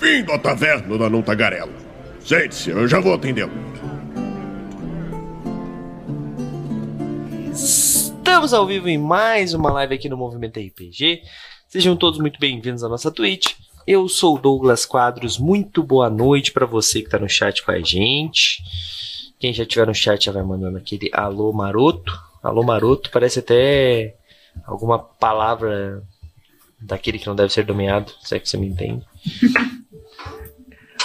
Bem-vindo à taverna da Não Tagarela. Sente-se, eu já vou atendê-lo. Estamos ao vivo em mais uma live aqui no Movimento RPG. Sejam todos muito bem-vindos à nossa Twitch. Eu sou o Douglas Quadros. Muito boa noite para você que está no chat com a gente. Quem já estiver no chat já vai mandando aquele alô maroto. Alô maroto parece até alguma palavra daquele que não deve ser nomeado, se é que você me entende.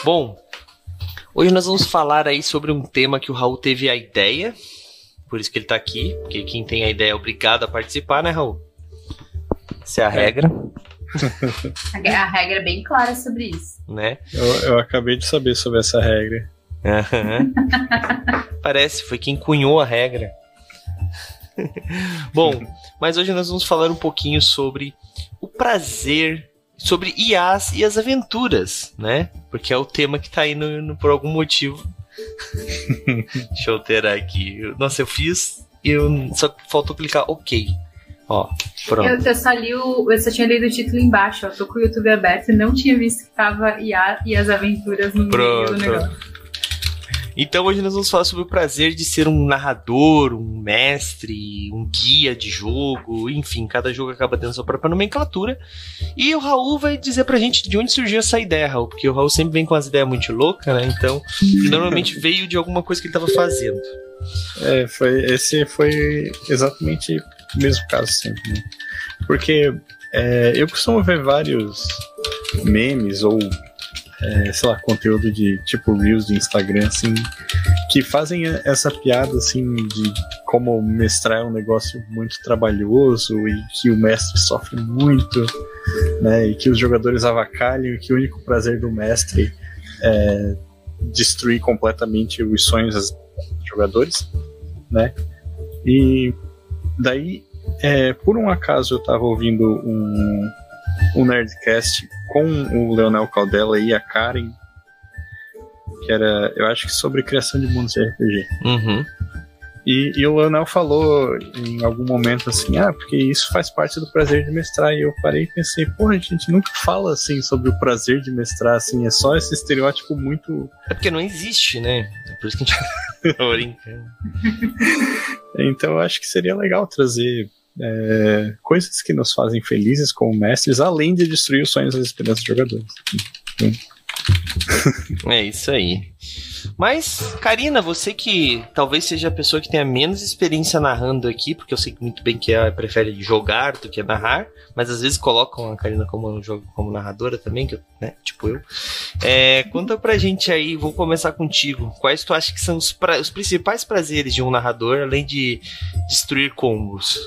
Bom, hoje nós vamos falar aí sobre um tema que o Raul teve a ideia, por isso que ele tá aqui, porque quem tem a ideia é obrigado a participar, né, Raul? Essa é a regra. A regra é bem clara sobre isso. Né? Eu, eu acabei de saber sobre essa regra. Parece, foi quem cunhou a regra. Bom, mas hoje nós vamos falar um pouquinho sobre o prazer, sobre IAs e as aventuras, né? Porque é o tema que tá aí no, no por algum motivo. Deixa eu ter aqui. Nossa, eu fiz e eu só faltou clicar OK. Ó, pronto. Eu, eu, só li o, eu só tinha lido o título embaixo, ó. Tô com o YouTube aberto e não tinha visto que tava IA e as aventuras no pronto. meio do negócio. Então hoje nós vamos falar sobre o prazer de ser um narrador, um mestre, um guia de jogo, enfim, cada jogo acaba tendo sua própria nomenclatura. E o Raul vai dizer pra gente de onde surgiu essa ideia, Raul, porque o Raul sempre vem com as ideias muito loucas, né? Então, normalmente veio de alguma coisa que ele estava fazendo. É, foi, esse foi exatamente o mesmo caso sempre, né? Porque é, eu costumo ver vários memes ou é, sei lá, conteúdo de tipo Reels de Instagram, assim, que fazem essa piada, assim, de como mestrar é um negócio muito trabalhoso e que o mestre sofre muito, né, e que os jogadores avacalham e que o único prazer do mestre é destruir completamente os sonhos dos jogadores, né, e daí, é, por um acaso eu tava ouvindo um, um Nerdcast com o Leonel Caldela e a Karen, que era, eu acho que sobre criação de mundos de RPG. Uhum. E, e, o Leonel falou em algum momento assim, ah, porque isso faz parte do prazer de mestrar. E eu parei e pensei, porra, a gente nunca fala assim sobre o prazer de mestrar, assim, é só esse estereótipo muito. É porque não existe, né? É por isso que a gente tá brincando. então eu acho que seria legal trazer é, coisas que nos fazem felizes como mestres, além de destruir os sonhos e as esperanças dos jogadores. é isso aí. Mas, Karina, você que talvez seja a pessoa que tenha menos experiência narrando aqui, porque eu sei muito bem que ela prefere jogar do que narrar, mas às vezes colocam a Karina como, como narradora também, que, né, tipo eu. É, conta pra gente aí, vou começar contigo. Quais tu acha que são os, pra, os principais prazeres de um narrador, além de destruir combos?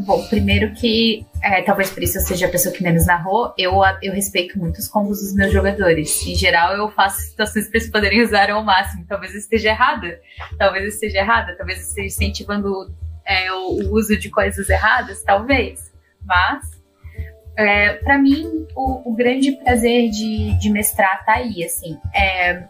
Bom, primeiro que, é, talvez por isso eu seja a pessoa que menos narrou, eu, eu respeito muito os combos dos meus jogadores. Em geral, eu faço situações para eles poderem usar ao máximo. Talvez eu esteja errada, talvez eu esteja errada, talvez eu esteja incentivando é, o, o, uso de coisas erradas, talvez. Mas, é, para mim, o, o, grande prazer de, de mestrar tá aí, assim. É,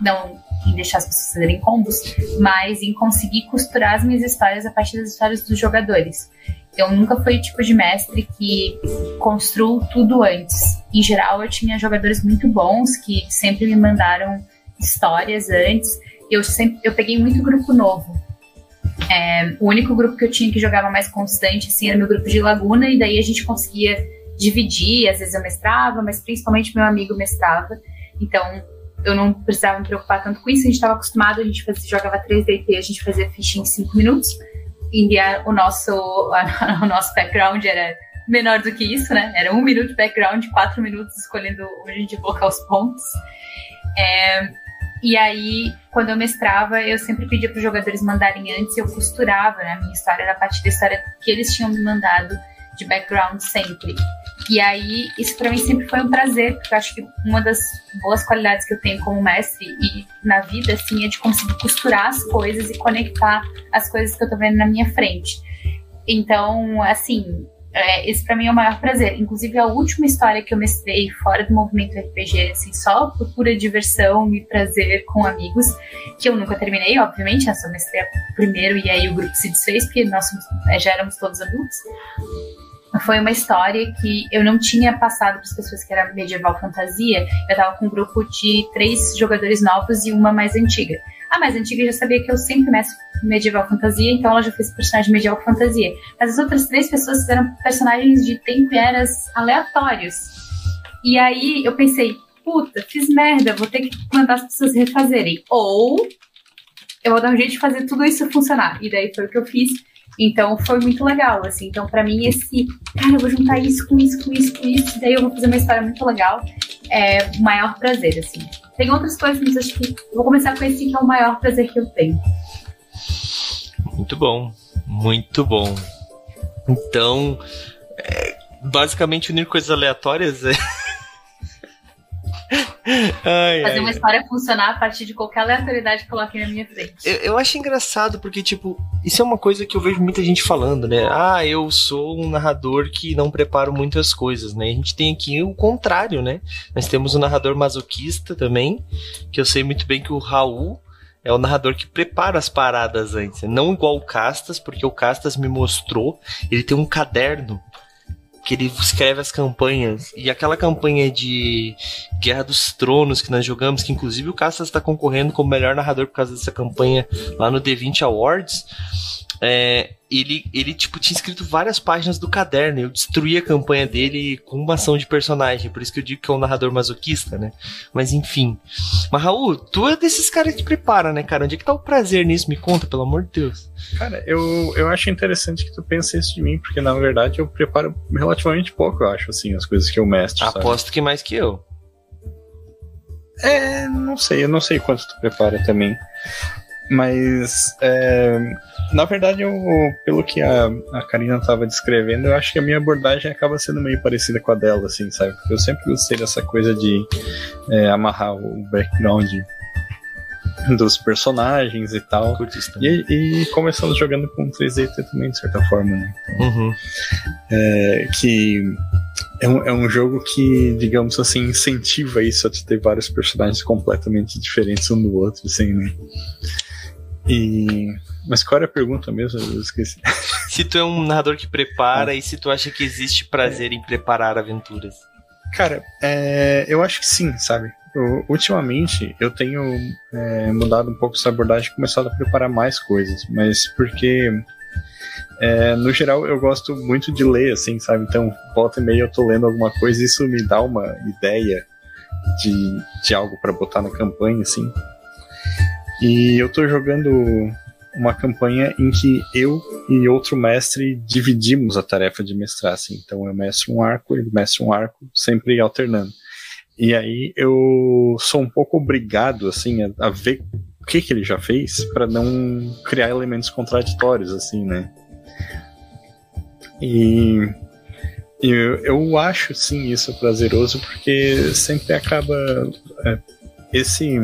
não em deixar as pessoas fazerem combos, mas em conseguir costurar as minhas histórias a partir das histórias dos jogadores. Eu nunca fui o tipo de mestre que construiu tudo antes. Em geral, eu tinha jogadores muito bons que sempre me mandaram histórias antes. Eu sempre eu peguei muito grupo novo. É, o único grupo que eu tinha que jogava mais constante assim, era meu grupo de Laguna, e daí a gente conseguia dividir. Às vezes eu mestrava, mas principalmente meu amigo mestrava. Então eu não precisava me preocupar tanto com isso. A gente estava acostumado, a gente fazia, jogava 3DT, a gente fazia ficha em 5 minutos. E o nosso, o nosso background era menor do que isso, né? Era um minuto de background, quatro minutos escolhendo onde a gente ia colocar os pontos. É, e aí, quando eu mestrava, eu sempre pedia para os jogadores mandarem antes, eu costurava né, a minha história era a partir da história que eles tinham me mandado de background sempre. E aí, isso para mim sempre foi um prazer, porque eu acho que uma das boas qualidades que eu tenho como mestre e na vida, assim, é de conseguir costurar as coisas e conectar as coisas que eu tô vendo na minha frente. Então, assim, é, esse para mim é o maior prazer. Inclusive, a última história que eu mestrei fora do movimento RPG, assim, só por pura diversão e prazer com amigos, que eu nunca terminei, obviamente, eu só mestrei primeiro e aí o grupo se desfez, porque nós já éramos todos adultos. Foi uma história que eu não tinha passado para as pessoas que era medieval fantasia. Eu estava com um grupo de três jogadores novos e uma mais antiga. A mais antiga já sabia que eu sempre meço medieval fantasia, então ela já fez personagem medieval fantasia. Mas as outras três pessoas fizeram personagens de tempo e eras aleatórios. E aí eu pensei, puta, fiz merda, vou ter que mandar as pessoas refazerem. Ou eu vou dar um jeito de fazer tudo isso funcionar. E daí foi o que eu fiz. Então foi muito legal, assim. Então, para mim, esse, cara, eu vou juntar isso com isso, com isso, com isso, daí eu vou fazer uma história muito legal. É o maior prazer, assim. Tem outras coisas, mas acho que vou começar com esse que é o maior prazer que eu tenho. Muito bom, muito bom. Então, é, basicamente unir coisas aleatórias é. ai, Fazer ai. uma história funcionar a partir de qualquer aleatoriedade que coloquem na minha frente. Eu, eu, acho engraçado porque, tipo, isso é uma coisa que eu vejo muita gente falando, né? Ah, eu sou um narrador que não preparo muitas coisas, né? A gente tem aqui o contrário, né? Nós temos um narrador masoquista também, que eu sei muito bem que o Raul é o narrador que prepara as paradas antes. Não igual o Castas, porque o Castas me mostrou, ele tem um caderno que ele escreve as campanhas. E aquela campanha de Guerra dos Tronos que nós jogamos, que inclusive o Castas está concorrendo como melhor narrador por causa dessa campanha lá no D20 Awards. É, ele, ele, tipo, tinha escrito várias páginas do caderno. Eu destruí a campanha dele com uma ação de personagem. Por isso que eu digo que é um narrador masoquista, né? Mas enfim. Mas, Raul, tu é desses caras que prepara, né, cara? Onde é que tá o prazer nisso? Me conta, pelo amor de Deus. Cara, eu, eu acho interessante que tu pense isso de mim, porque na verdade eu preparo relativamente pouco, eu acho, assim, as coisas que eu mestre. Aposto sabe? que mais que eu. É, não sei, eu não sei quanto tu prepara também. Mas, é, na verdade, eu, pelo que a, a Karina estava descrevendo, eu acho que a minha abordagem acaba sendo meio parecida com a dela, assim, sabe? Porque eu sempre gostei dessa coisa de é, amarrar o background dos personagens e tal. E, e, começando jogando com 3D também, de certa forma, né? Então, uhum. é, que é um, é um jogo que, digamos assim, incentiva isso a ter vários personagens completamente diferentes um do outro, assim, né? E... Mas qual era a pergunta mesmo? Eu esqueci. Se tu é um narrador que prepara ah. e se tu acha que existe prazer é. em preparar aventuras. Cara, é, eu acho que sim, sabe? Eu, ultimamente eu tenho é, mudado um pouco essa abordagem e começado a preparar mais coisas, mas porque é, no geral eu gosto muito de ler, assim, sabe? Então, volta e meia eu tô lendo alguma coisa e isso me dá uma ideia de, de algo para botar na campanha, assim. E eu tô jogando uma campanha em que eu e outro mestre dividimos a tarefa de mestrar, assim. Então eu mestro um arco, ele mestra um arco, sempre alternando. E aí eu sou um pouco obrigado, assim, a, a ver o que, que ele já fez para não criar elementos contraditórios, assim, né? E eu, eu acho, sim, isso prazeroso porque sempre acaba é, esse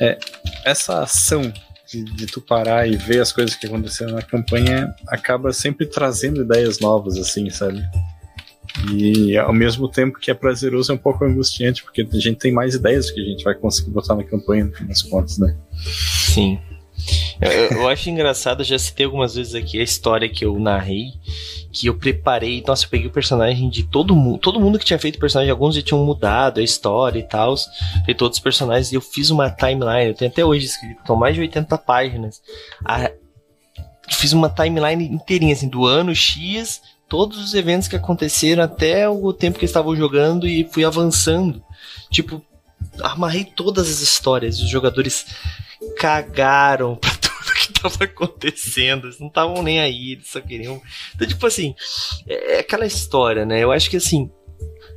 é, essa ação de, de, tu parar e ver as coisas que aconteceram na campanha acaba sempre trazendo ideias novas, assim, sabe? E ao mesmo tempo que é prazeroso, é um pouco angustiante, porque a gente tem mais ideias que a gente vai conseguir botar na campanha, no fim das contas, né? Sim. Eu, eu, acho engraçado, já citei algumas vezes aqui a história que eu narrei, que eu preparei. Nossa, eu peguei o personagem de todo mundo. Todo mundo que tinha feito personagem, alguns já tinham mudado a história e tal. Feito outros personagens, e eu fiz uma timeline. Eu tenho até hoje escrito, são mais de 80 páginas. A, fiz uma timeline inteirinha, assim, do ano X, todos os eventos que aconteceram até o tempo que estavam jogando e fui avançando. Tipo, amarrei todas as histórias. Os jogadores cagaram pra tudo que tava acontecendo. Eles não estavam nem aí, eles só queriam. Então, tipo assim, é, é aquela história, né? Eu acho que assim.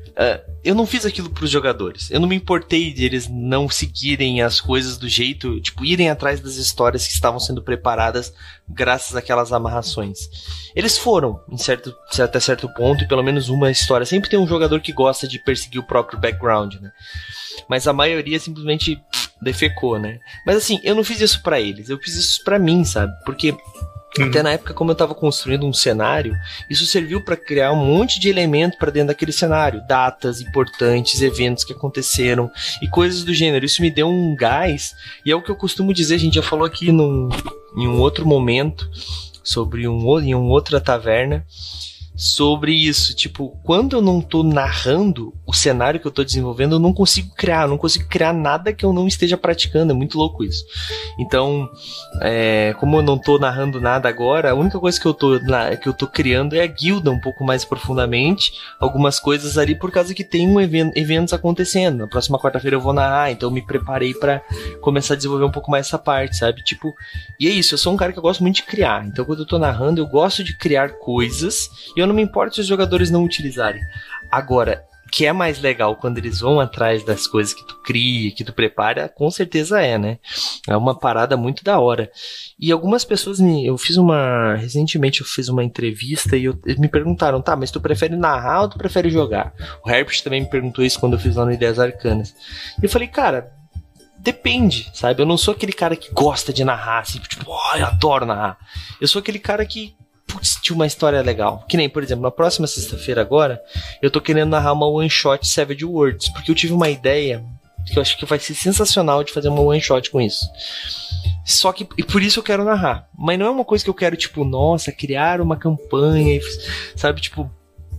Uh, eu não fiz aquilo pros jogadores. Eu não me importei de eles não seguirem as coisas do jeito, tipo, irem atrás das histórias que estavam sendo preparadas graças àquelas amarrações. Eles foram, em certo, até certo ponto, e pelo menos uma história. Sempre tem um jogador que gosta de perseguir o próprio background, né? Mas a maioria simplesmente defecou, né? Mas assim, eu não fiz isso para eles, eu fiz isso para mim, sabe? Porque Uhum. Até na época, como eu estava construindo um cenário, isso serviu para criar um monte de elemento para dentro daquele cenário, datas importantes, eventos que aconteceram e coisas do gênero. Isso me deu um gás e é o que eu costumo dizer. A gente já falou aqui num, em um outro momento sobre um em uma outra taverna sobre isso. Tipo, quando eu não tô narrando o cenário que eu tô desenvolvendo, eu não consigo criar, eu não consigo criar nada que eu não esteja praticando. É muito louco isso. Então, é, como eu não tô narrando nada agora, a única coisa que eu tô, na, que eu tô criando é a guilda um pouco mais profundamente, algumas coisas ali por causa que tem um evento, eventos acontecendo. Na próxima quarta-feira eu vou narrar, então eu me preparei para começar a desenvolver um pouco mais essa parte, sabe? Tipo, e é isso, eu sou um cara que eu gosto muito de criar. Então, quando eu tô narrando, eu gosto de criar coisas e eu não me importo se os jogadores não utilizarem. Agora, que é mais legal quando eles vão atrás das coisas que tu cria, que tu prepara, com certeza é, né? É uma parada muito da hora. E algumas pessoas me. Eu fiz uma. Recentemente eu fiz uma entrevista e eu, me perguntaram, tá, mas tu prefere narrar ou tu prefere jogar? O Herbert também me perguntou isso quando eu fiz lá no Ideias Arcanas. E eu falei, cara. Depende, sabe? Eu não sou aquele cara que gosta de narrar, assim, tipo, oh, eu adoro narrar. Eu sou aquele cara que putz, tinha uma história legal. Que nem, por exemplo, na próxima sexta-feira agora, eu tô querendo narrar uma one shot Savage Worlds, porque eu tive uma ideia que eu acho que vai ser sensacional de fazer uma one shot com isso. Só que, e por isso eu quero narrar. Mas não é uma coisa que eu quero, tipo, nossa, criar uma campanha, sabe, tipo,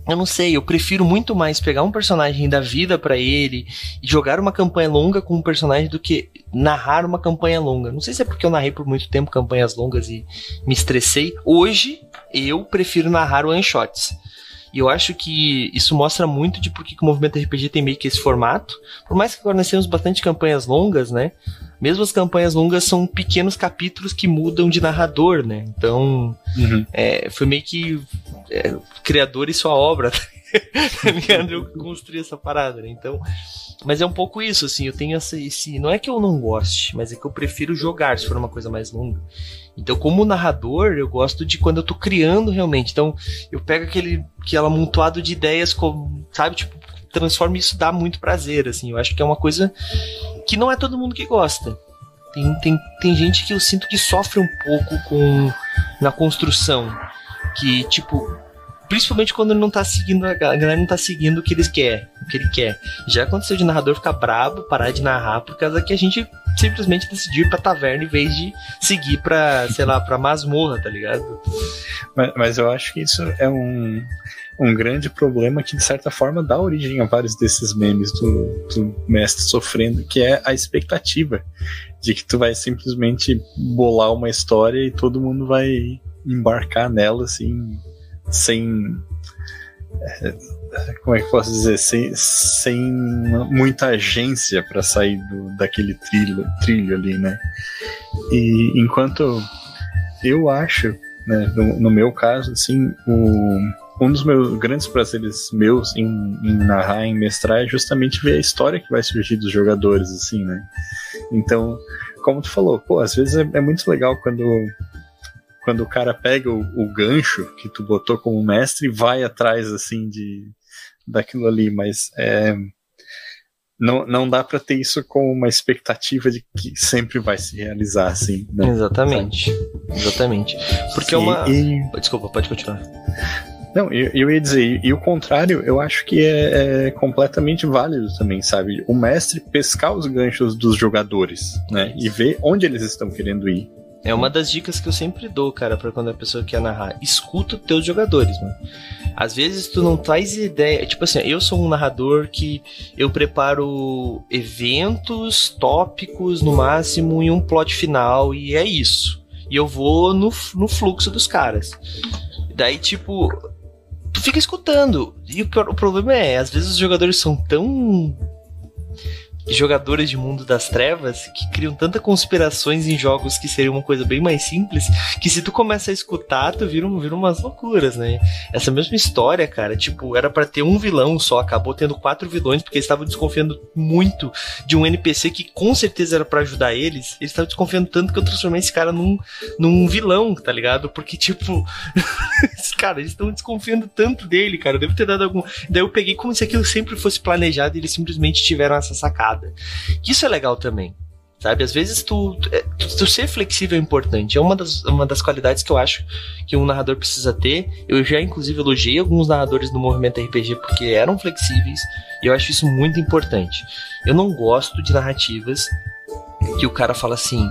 eu não sei, eu prefiro muito mais pegar um personagem da vida para ele e jogar uma campanha longa com um personagem do que narrar uma campanha longa. Não sei se é porque eu narrei por muito tempo campanhas longas e me estressei. Hoje eu prefiro narrar one shots. E eu acho que isso mostra muito de por que o movimento RPG tem meio que esse formato. Por mais que agora nós temos bastante campanhas longas, né? Mesmo as campanhas longas são pequenos capítulos que mudam de narrador, né? Então, uhum. é, foi meio que é, criador e sua obra, tá ligado? Eu construí essa parada, né? Então, mas é um pouco isso, assim, eu tenho esse, esse. Não é que eu não goste, mas é que eu prefiro jogar se for uma coisa mais longa. Então, como narrador, eu gosto de quando eu tô criando realmente. Então, eu pego aquele, aquele amontoado de ideias, como, sabe, tipo, transformo isso dá muito prazer, assim. Eu acho que é uma coisa que não é todo mundo que gosta. Tem, tem, tem gente que eu sinto que sofre um pouco com na construção. Que, tipo, principalmente quando ele não tá seguindo, a galera não tá seguindo o que eles querem, o que ele quer. Já aconteceu de narrador ficar brabo, parar de narrar, por causa que a gente simplesmente decidiu ir pra taverna em vez de seguir pra, sei lá, pra masmorra, tá ligado? Mas, mas eu acho que isso é um, um grande problema que, de certa forma, dá origem a vários desses memes do, do mestre sofrendo, que é a expectativa de que tu vai simplesmente bolar uma história e todo mundo vai embarcar nela, assim, sem. É, como é que posso dizer? Sem, sem muita agência para sair do, daquele trilho, trilho ali, né? E enquanto eu acho, né, no, no meu caso, assim, o um dos meus grandes prazeres meus em, em, narrar, em mestrar, é justamente ver a história que vai surgir dos jogadores, assim, né? Então, como tu falou, pô, às vezes é, é muito legal quando, quando o cara pega o, o, gancho que tu botou como mestre e vai atrás, assim, de daquilo ali, mas é, não, não dá para ter isso com uma expectativa de que sempre vai se realizar, assim, né? Exatamente. Exatamente. Porque é uma. E... Desculpa, pode continuar. Não, eu, eu, ia dizer, e, o contrário, eu acho que é, é, completamente válido também, sabe? O mestre pescar os ganchos dos jogadores, né? E ver onde eles estão querendo ir. É uma das dicas que eu sempre dou, cara, para quando a pessoa quer narrar. Escuta os teus jogadores, mano. Às vezes tu não traz ideia. Tipo assim, eu sou um narrador que eu preparo eventos, tópicos no máximo e um plot final, e é isso. E eu vou no, no fluxo dos caras. Daí, tipo, tu fica escutando. E o, o problema é, às vezes os jogadores são tão jogadores de mundo das trevas que criam tanta conspirações em jogos que seria uma coisa bem mais simples, que se tu começa a escutar, tu vira, vira umas loucuras, né? Essa mesma história, cara, tipo, era para ter um vilão só, acabou tendo quatro vilões, porque eles estavam desconfiando muito de um NPC que com certeza era para ajudar eles. Eles estavam desconfiando tanto que eu transformei esse cara num, num vilão, tá ligado? Porque, tipo, cara, eles estão desconfiando tanto dele, cara. Deve ter dado algum. Daí eu peguei como se aquilo sempre fosse planejado e eles simplesmente tiveram essa sacada parada. Isso é legal também. Sabe, às vezes tu, é, tu, tu, ser flexível é importante. É uma das, uma das qualidades que eu acho que um narrador precisa ter. Eu já, inclusive, elogiei alguns narradores do movimento RPG porque eram flexíveis. E eu acho isso muito importante. Eu não gosto de narrativas que o cara fala assim: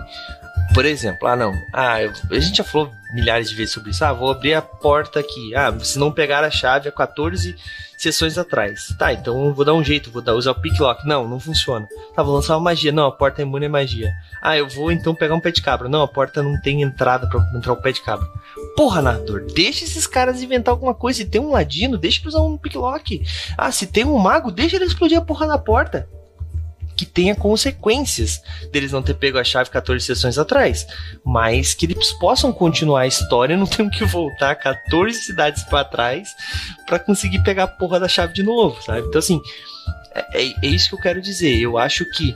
Por exemplo, ah não, ah, eu, a gente já falou milhares de vezes sobre isso. Ah, vou abrir a porta aqui. Ah, se não pegar a chave há 14 sessões atrás. Tá, então vou dar um jeito, vou dar, usar o pick lock. Não, não funciona. Tá, vou lançar uma magia. Não, a porta é imune à magia. Ah, eu vou então pegar um pé de cabra. Não, a porta não tem entrada para entrar o pé de cabra. Porra, narrador, deixa esses caras inventar alguma coisa. Se tem um ladino, deixa ele usar um pick lock. Ah, se tem um mago, deixa ele explodir a porra da porta que tenha consequências deles não ter pego a chave 14 sessões atrás, mas que eles possam continuar a história, não tenham que voltar 14 cidades para trás para conseguir pegar a porra da chave de novo, sabe? Então assim, é, é, é isso que eu quero dizer. Eu acho que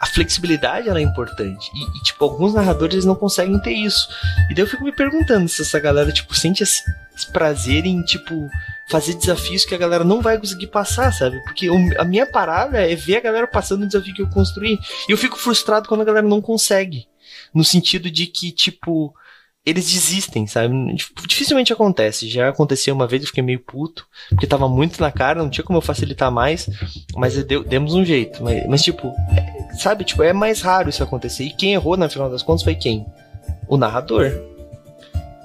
a flexibilidade ela é importante. E, e, tipo, alguns narradores eles não conseguem ter isso. E daí eu fico me perguntando se essa galera, tipo, sente esse, esse prazer em, tipo, fazer desafios que a galera não vai conseguir passar, sabe? Porque a minha parada é ver a galera passando o desafio que eu construí. E eu fico frustrado quando a galera não consegue. No sentido de que, tipo, eles desistem, sabe? Dificilmente acontece. Já aconteceu uma vez, eu fiquei meio puto, porque tava muito na cara, não tinha como eu facilitar mais, mas deu, demos um jeito. Mas, mas tipo, é, sabe? Tipo, é mais raro isso acontecer. E quem errou, na final das contas, foi quem? O narrador.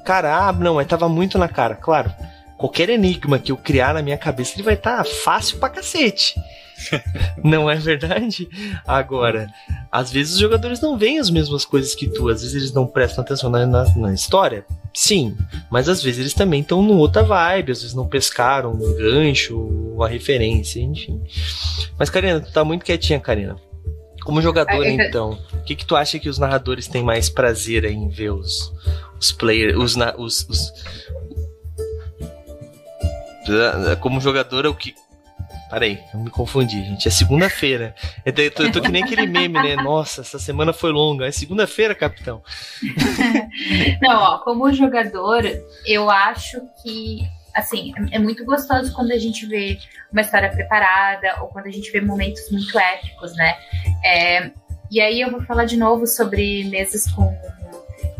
Cara, ah, não, mas tava muito na cara. Claro, qualquer enigma que eu criar na minha cabeça, ele vai estar tá fácil pra cacete. não é verdade? Agora, às vezes os jogadores não veem as mesmas coisas que tu, às vezes eles não prestam atenção na, na, na história. Sim, mas às vezes eles também estão numa outra vibe, às vezes não pescaram um gancho, uma referência, enfim. Mas, Karina, tu tá muito quietinha, Karina. Como jogadora, então, o que, que tu acha que os narradores têm mais prazer em ver os, os players, os, os, os, como jogadora, o que, Peraí, eu me confundi, gente. É segunda-feira. Eu, eu tô que nem aquele meme, né? Nossa, essa semana foi longa. É segunda-feira, capitão. Não, ó, como jogador, eu acho que, assim, é muito gostoso quando a gente vê uma história preparada ou quando a gente vê momentos muito épicos, né? É, e aí eu vou falar de novo sobre mesas com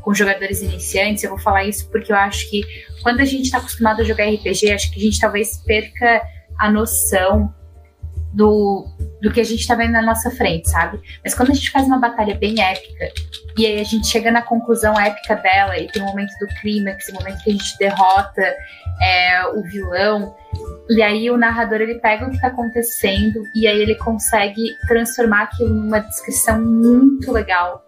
com jogadores iniciantes, eu vou falar isso porque eu acho que quando a gente está acostumado a jogar RPG, acho que a gente talvez perca a noção do, do que a gente tá vendo na nossa frente, sabe? Mas quando a gente faz uma batalha bem épica, e aí a gente chega na conclusão épica dela, e tem o momento do clímax, o momento que a gente derrota é, o vilão, e aí o narrador ele pega o que tá acontecendo, e aí ele consegue transformar aquilo numa descrição muito legal.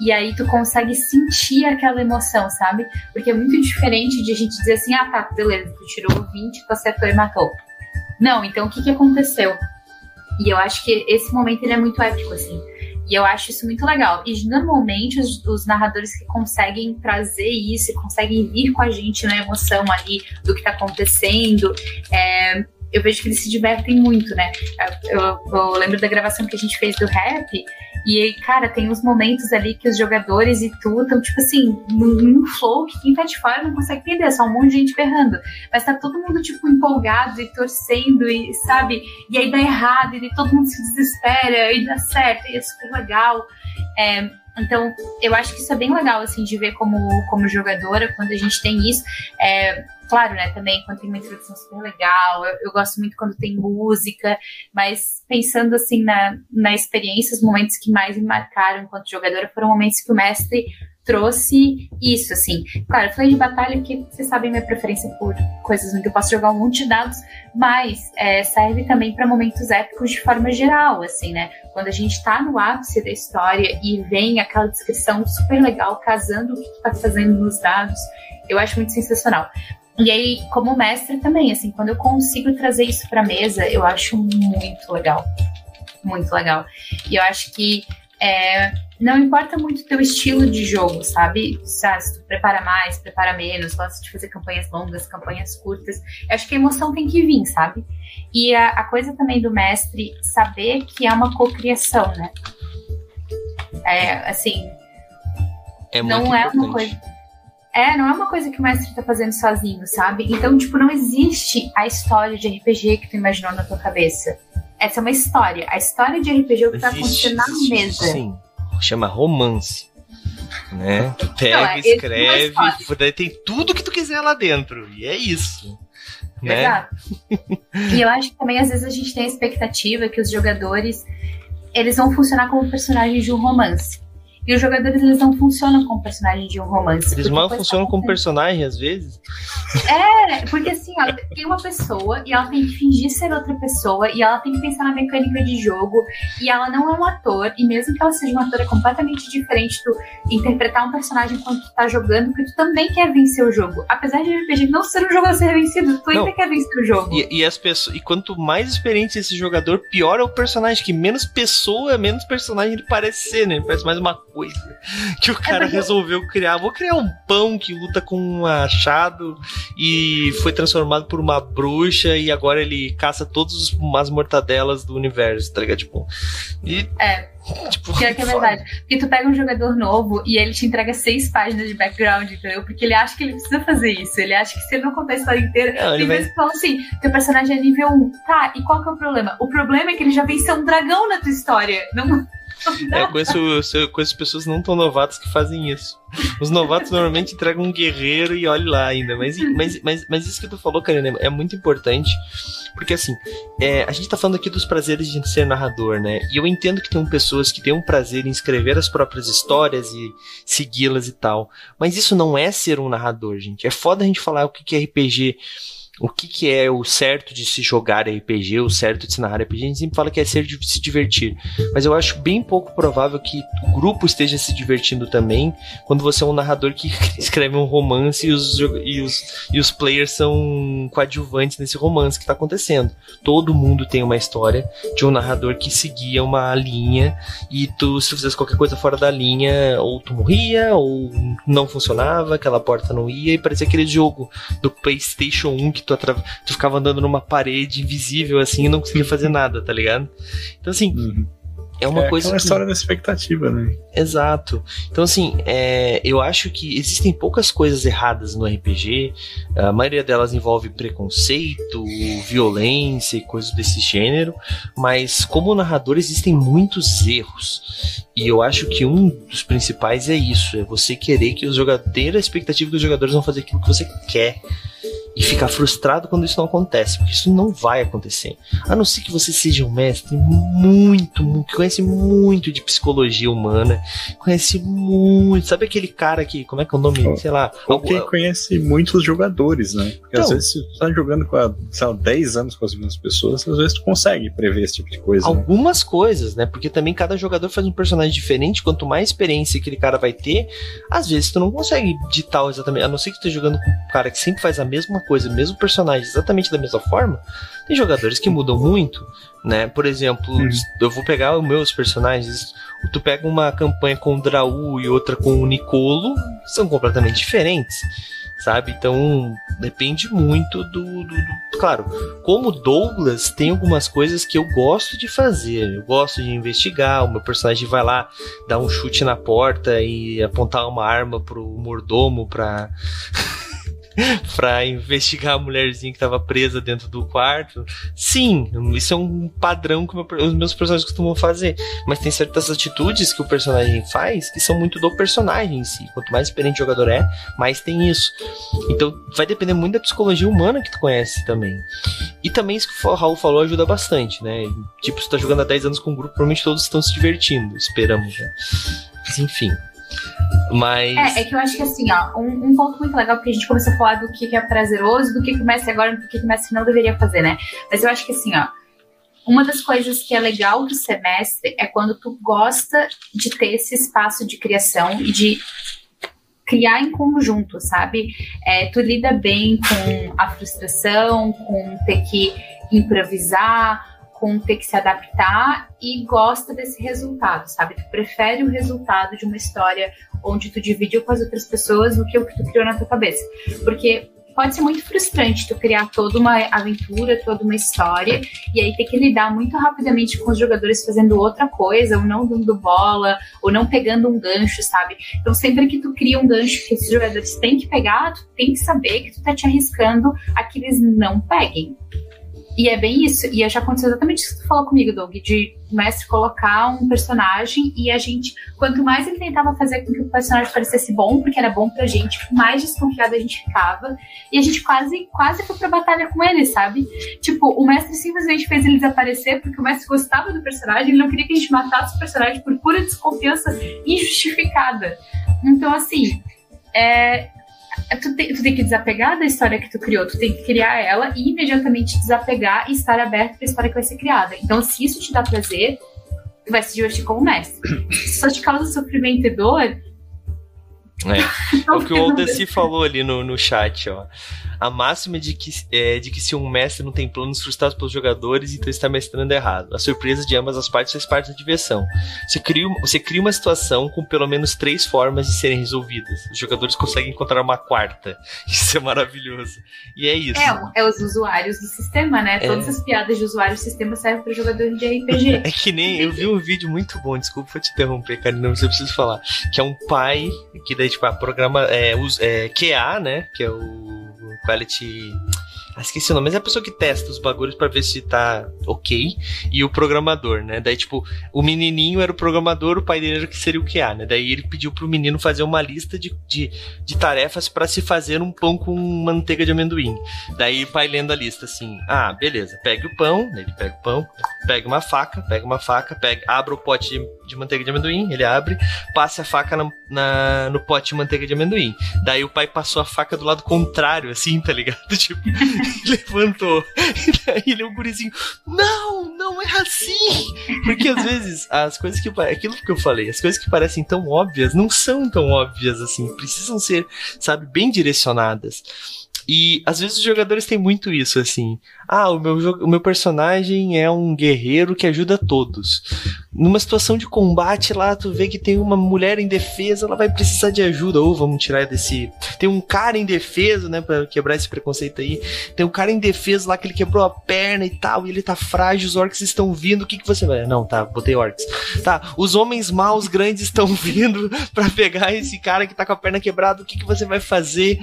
E aí tu consegue sentir aquela emoção, sabe? Porque é muito diferente de a gente dizer assim, ah tá, beleza, tu tirou 20, tu acertou e matou não, então o que, que aconteceu? E eu acho que esse momento ele é muito épico, assim. E eu acho isso muito legal. E normalmente os, os, narradores que conseguem trazer isso, conseguem vir com a gente na emoção ali do que tá acontecendo, é, eu vejo que eles se divertem muito, né? Eu, eu, eu, lembro da gravação que a gente fez do rap, e, cara, tem uns momentos ali que os jogadores e tu estão, tipo assim, num flow que quem tá de fora não consegue entender, só um monte de gente berrando. Mas tá todo mundo, tipo, empolgado e torcendo, e sabe? E aí dá errado, e todo mundo se desespera, e dá certo, e é super legal. É, então, eu acho que isso é bem legal, assim, de ver como, como jogadora, quando a gente tem isso. É, claro, né, também quando tem uma introdução super legal, eu, eu, gosto muito quando tem música, mas pensando, assim, na, na experiência, os momentos que mais me marcaram enquanto jogadora foram momentos que o mestre trouxe isso, assim. Claro, eu falei de batalha porque vocês sabem minha preferência por coisas que eu posso jogar um monte de dados, mas é, serve também para momentos épicos de forma geral, assim, né? Quando a gente está no ápice da história e vem aquela descrição super legal casando o que tu tá fazendo nos dados, eu acho muito sensacional. E aí, como mestre também, assim, quando eu consigo trazer isso para mesa, eu acho muito legal. Muito legal. E eu acho que é, não importa muito o teu estilo de jogo, sabe? Se tu prepara mais, prepara menos, gosta de fazer campanhas longas, campanhas curtas. Eu acho que a emoção tem que vir, sabe? E a, a coisa também do mestre saber que é uma cocriação, né? É, assim. É não é uma coisa. É, não é uma coisa que o mestre tá fazendo sozinho, sabe? Então, tipo, não existe a história de RPG que tu imaginou na tua cabeça. Essa é uma história. A história de RPG é o que tá acontecendo na mesa. Sim chama romance. Né? Tu pega, Não, é escreve, daí tem tudo que tu quiser lá dentro. E é isso. Né? Exato. e eu acho que também às vezes a gente tem a expectativa que os jogadores eles vão funcionar como personagens de um romance. E os jogadores eles não funcionam como personagem de um romance. Eles mal funcionam como personagem às vezes. É, porque assim, ó, tem uma pessoa e ela tem que fingir ser outra pessoa e ela tem que pensar na mecânica de jogo e ela não é um ator e mesmo que ela seja uma atora completamente diferente tu interpretar um personagem enquanto tu tá jogando, porque tu também quer vencer o jogo. Apesar de RPG não ser um jogo a ser vencido, tu não. ainda quer vencer o jogo. E, e, as pessoas, e quanto mais experiente esse jogador, pior é o personagem, que menos pessoa, menos personagem ele parece ser, né? Ele parece mais uma coisa que o é cara é resolveu criar. Vou criar um pão que luta com um achado e foi transformado por uma bruxa e agora ele caça todas as mortadelas do universo, tá ligado? Tipo, e é. Tipo, Pior que é verdade. Porque tu pega um jogador novo e ele te entrega seis páginas de background, entendeu? Porque ele acha que ele precisa fazer isso. Ele acha que se ele não contar a história inteira. Não, vezes vai... que falam assim: teu personagem é nível 1. Tá, e qual que é o problema? O problema é que ele já venceu um dragão na tua história. Não. É, eu conheço, eu conheço pessoas não tão novatas que fazem isso. Os novatos normalmente entregam um guerreiro e olhe lá ainda. Mas, mas, mas, mas isso que tu falou, Karina, é muito importante. Porque assim, é, a gente tá falando aqui dos prazeres de ser narrador, né? E eu entendo que tem pessoas que têm um prazer em escrever as próprias histórias e segui-las e tal. Mas isso não é ser um narrador, gente. É foda a gente falar o que é RPG o que, que é o certo de se jogar RPG, o certo de se narrar RPG. A gente sempre fala que é ser de se divertir. Mas eu acho bem pouco provável que o grupo esteja se divertindo também quando você é um narrador que escreve um romance e os, e os, e os players são coadjuvantes nesse romance que está acontecendo. Todo mundo tem uma história de um narrador que seguia uma linha e tu, se tu fizesse qualquer coisa fora da linha, ou tu morria, ou não funcionava, aquela porta não ia, e parecia aquele jogo do PlayStation 1 que tu, tu ficava andando numa parede invisível assim e não conseguia fazer nada, tá ligado? Então, assim. Uhum. É uma é, coisa. É uma história da expectativa, né? Exato. Então, assim, é, eu acho que existem poucas coisas erradas no RPG. A maioria delas envolve preconceito, violência e coisas desse gênero. Mas, como narrador, existem muitos erros. E eu acho que um dos principais é isso: é você querer que os jogadores. ter a expectativa que os jogadores vão fazer aquilo que você quer e ficar frustrado quando isso não acontece, porque isso não vai acontecer. A não ser que você seja um mestre muito, muito que conhece muito de psicologia humana, conhece muito, sabe aquele cara que, como é que é o nome, oh, sei lá, ou que conhece muitos jogadores, né? Porque então, às vezes você tá jogando com a, sei lá, 10 anos com as mesmas pessoas, às vezes tu consegue prever esse tipo de coisa. Né? Algumas né? coisas, né? Porque também cada jogador faz um personagem diferente, quanto mais experiência aquele cara vai ter, às vezes tu não consegue ditar exatamente, a não ser que tu esteja jogando com um cara que sempre faz a mesma coisa, mesmo personagem, exatamente da mesma forma, tem jogadores que mudam muito, né? Por exemplo, eu vou pegar os meus personagens, tu pega uma campanha com o Draú e outra com o Nicolo, são completamente diferentes sabe? Então depende muito do, do, do, Claro, como Douglas, tem algumas coisas que eu gosto de fazer. Eu gosto de investigar. O meu personagem vai lá dar um chute na porta e apontar uma arma pro mordomo pra. pra investigar a mulherzinha que tava presa dentro do quarto. Sim, isso é um padrão que os meus personagens costumam fazer. Mas tem certas atitudes que o personagem faz que são muito do personagem em si. Quanto mais experiente o jogador é, mais tem isso. Então vai depender muito da psicologia humana que tu conhece também. E também isso que o Raul falou ajuda bastante, né? Tipo, você tá jogando há 10 anos com um grupo, provavelmente todos estão se divertindo. Esperamos, né? Mas enfim. Mas. É, é que eu acho que assim, ó, um, um, ponto muito legal, porque a gente começou a falar do que, que é prazeroso, do que, mestre agora, do que, que o não deveria fazer, né? Mas eu acho que assim, ó. Uma das coisas que é legal do semestre é quando tu gosta de ter esse espaço de criação e de criar em conjunto, sabe? É, tu lida bem com a frustração, com ter que improvisar, com ter que se adaptar e gosta desse resultado, sabe? Tu prefere o resultado de uma história onde tu dividiu com as outras pessoas do que o que tu criou na tua cabeça. Porque pode ser muito frustrante tu criar toda uma aventura, toda uma história, e aí ter que lidar muito rapidamente com os jogadores fazendo outra coisa, ou não dando bola, ou não pegando um gancho, sabe? Então, sempre que tu cria um gancho que esses jogadores têm que pegar, tu tem que saber que tu tá te arriscando a que eles não peguem. E é bem isso. E já aconteceu exatamente isso que tu falou comigo, Doug, de o mestre colocar um personagem e a gente, quanto mais ele tentava fazer com que o personagem parecesse bom, porque era bom pra gente, mais desconfiado a gente ficava. E a gente quase, quase foi pra batalha com ele, sabe? Tipo, o mestre simplesmente fez ele desaparecer porque o mestre gostava do personagem, ele não queria que a gente matasse o personagem por pura desconfiança injustificada. Então, assim, é, tu tem, tu tem que desapegar da história que tu criou, tu tem que criar ela e imediatamente desapegar e estar aberto para história que vai ser criada. Então, se isso te dá prazer, tu vai se divertir como mestre. Se só te causa sofrimento e dor. É, é o que o Aldeci falou ali no, no chat, ó a máxima de que, é, de que se um mestre não tem planos frustrados pelos jogadores, então está mestrando errado. A surpresa de ambas as partes faz parte da diversão. Você cria, você cria uma situação com pelo menos três formas de serem resolvidas. Os jogadores conseguem encontrar uma quarta. Isso é maravilhoso. E é isso. É, é os usuários do sistema, né? É. Todas as piadas de usuário do sistema servem para jogadores de RPG. é que nem eu vi um vídeo muito bom, desculpa te interromper, cara, não sei preciso falar. Que é um pai que daí, tipo, a programa é, é QA, né? Que é o quality. Ah, esqueci o nome, mas é a pessoa que testa os bagulhos para ver se tá ok. E o programador, né? Daí, tipo, o menininho era o programador, o pai dele era que seria o QA, né? Daí ele pediu pro menino fazer uma lista de, de, de tarefas para se fazer um pão com manteiga de amendoim. Daí o pai lendo a lista assim: ah, beleza, pegue o pão, ele pega o pão, pega uma faca, pega uma faca, pega, abre o pote de, de manteiga de amendoim, ele abre, passe a faca na, na, no pote de manteiga de amendoim. Daí o pai passou a faca do lado contrário, assim, tá ligado? Tipo, levantou. E daí ele é um gurizinho, não, não é assim! Porque às vezes as coisas que. Aquilo que eu falei, as coisas que parecem tão óbvias não são tão óbvias assim. Precisam ser, sabe, bem direcionadas. E às vezes os jogadores têm muito isso, assim. Ah, o meu, o meu personagem é um guerreiro que ajuda todos. Numa situação de combate lá, tu vê que tem uma mulher em defesa, ela vai precisar de ajuda. Ou vamos tirar desse. Tem um cara em defesa, né, pra quebrar esse preconceito aí. Tem um cara em defesa lá que ele quebrou a perna e tal, e ele tá frágil, os orcs estão vindo. O que, que você vai. Não, tá, botei orcs. Tá, os homens maus grandes estão vindo para pegar esse cara que tá com a perna quebrada. O que, que você vai fazer?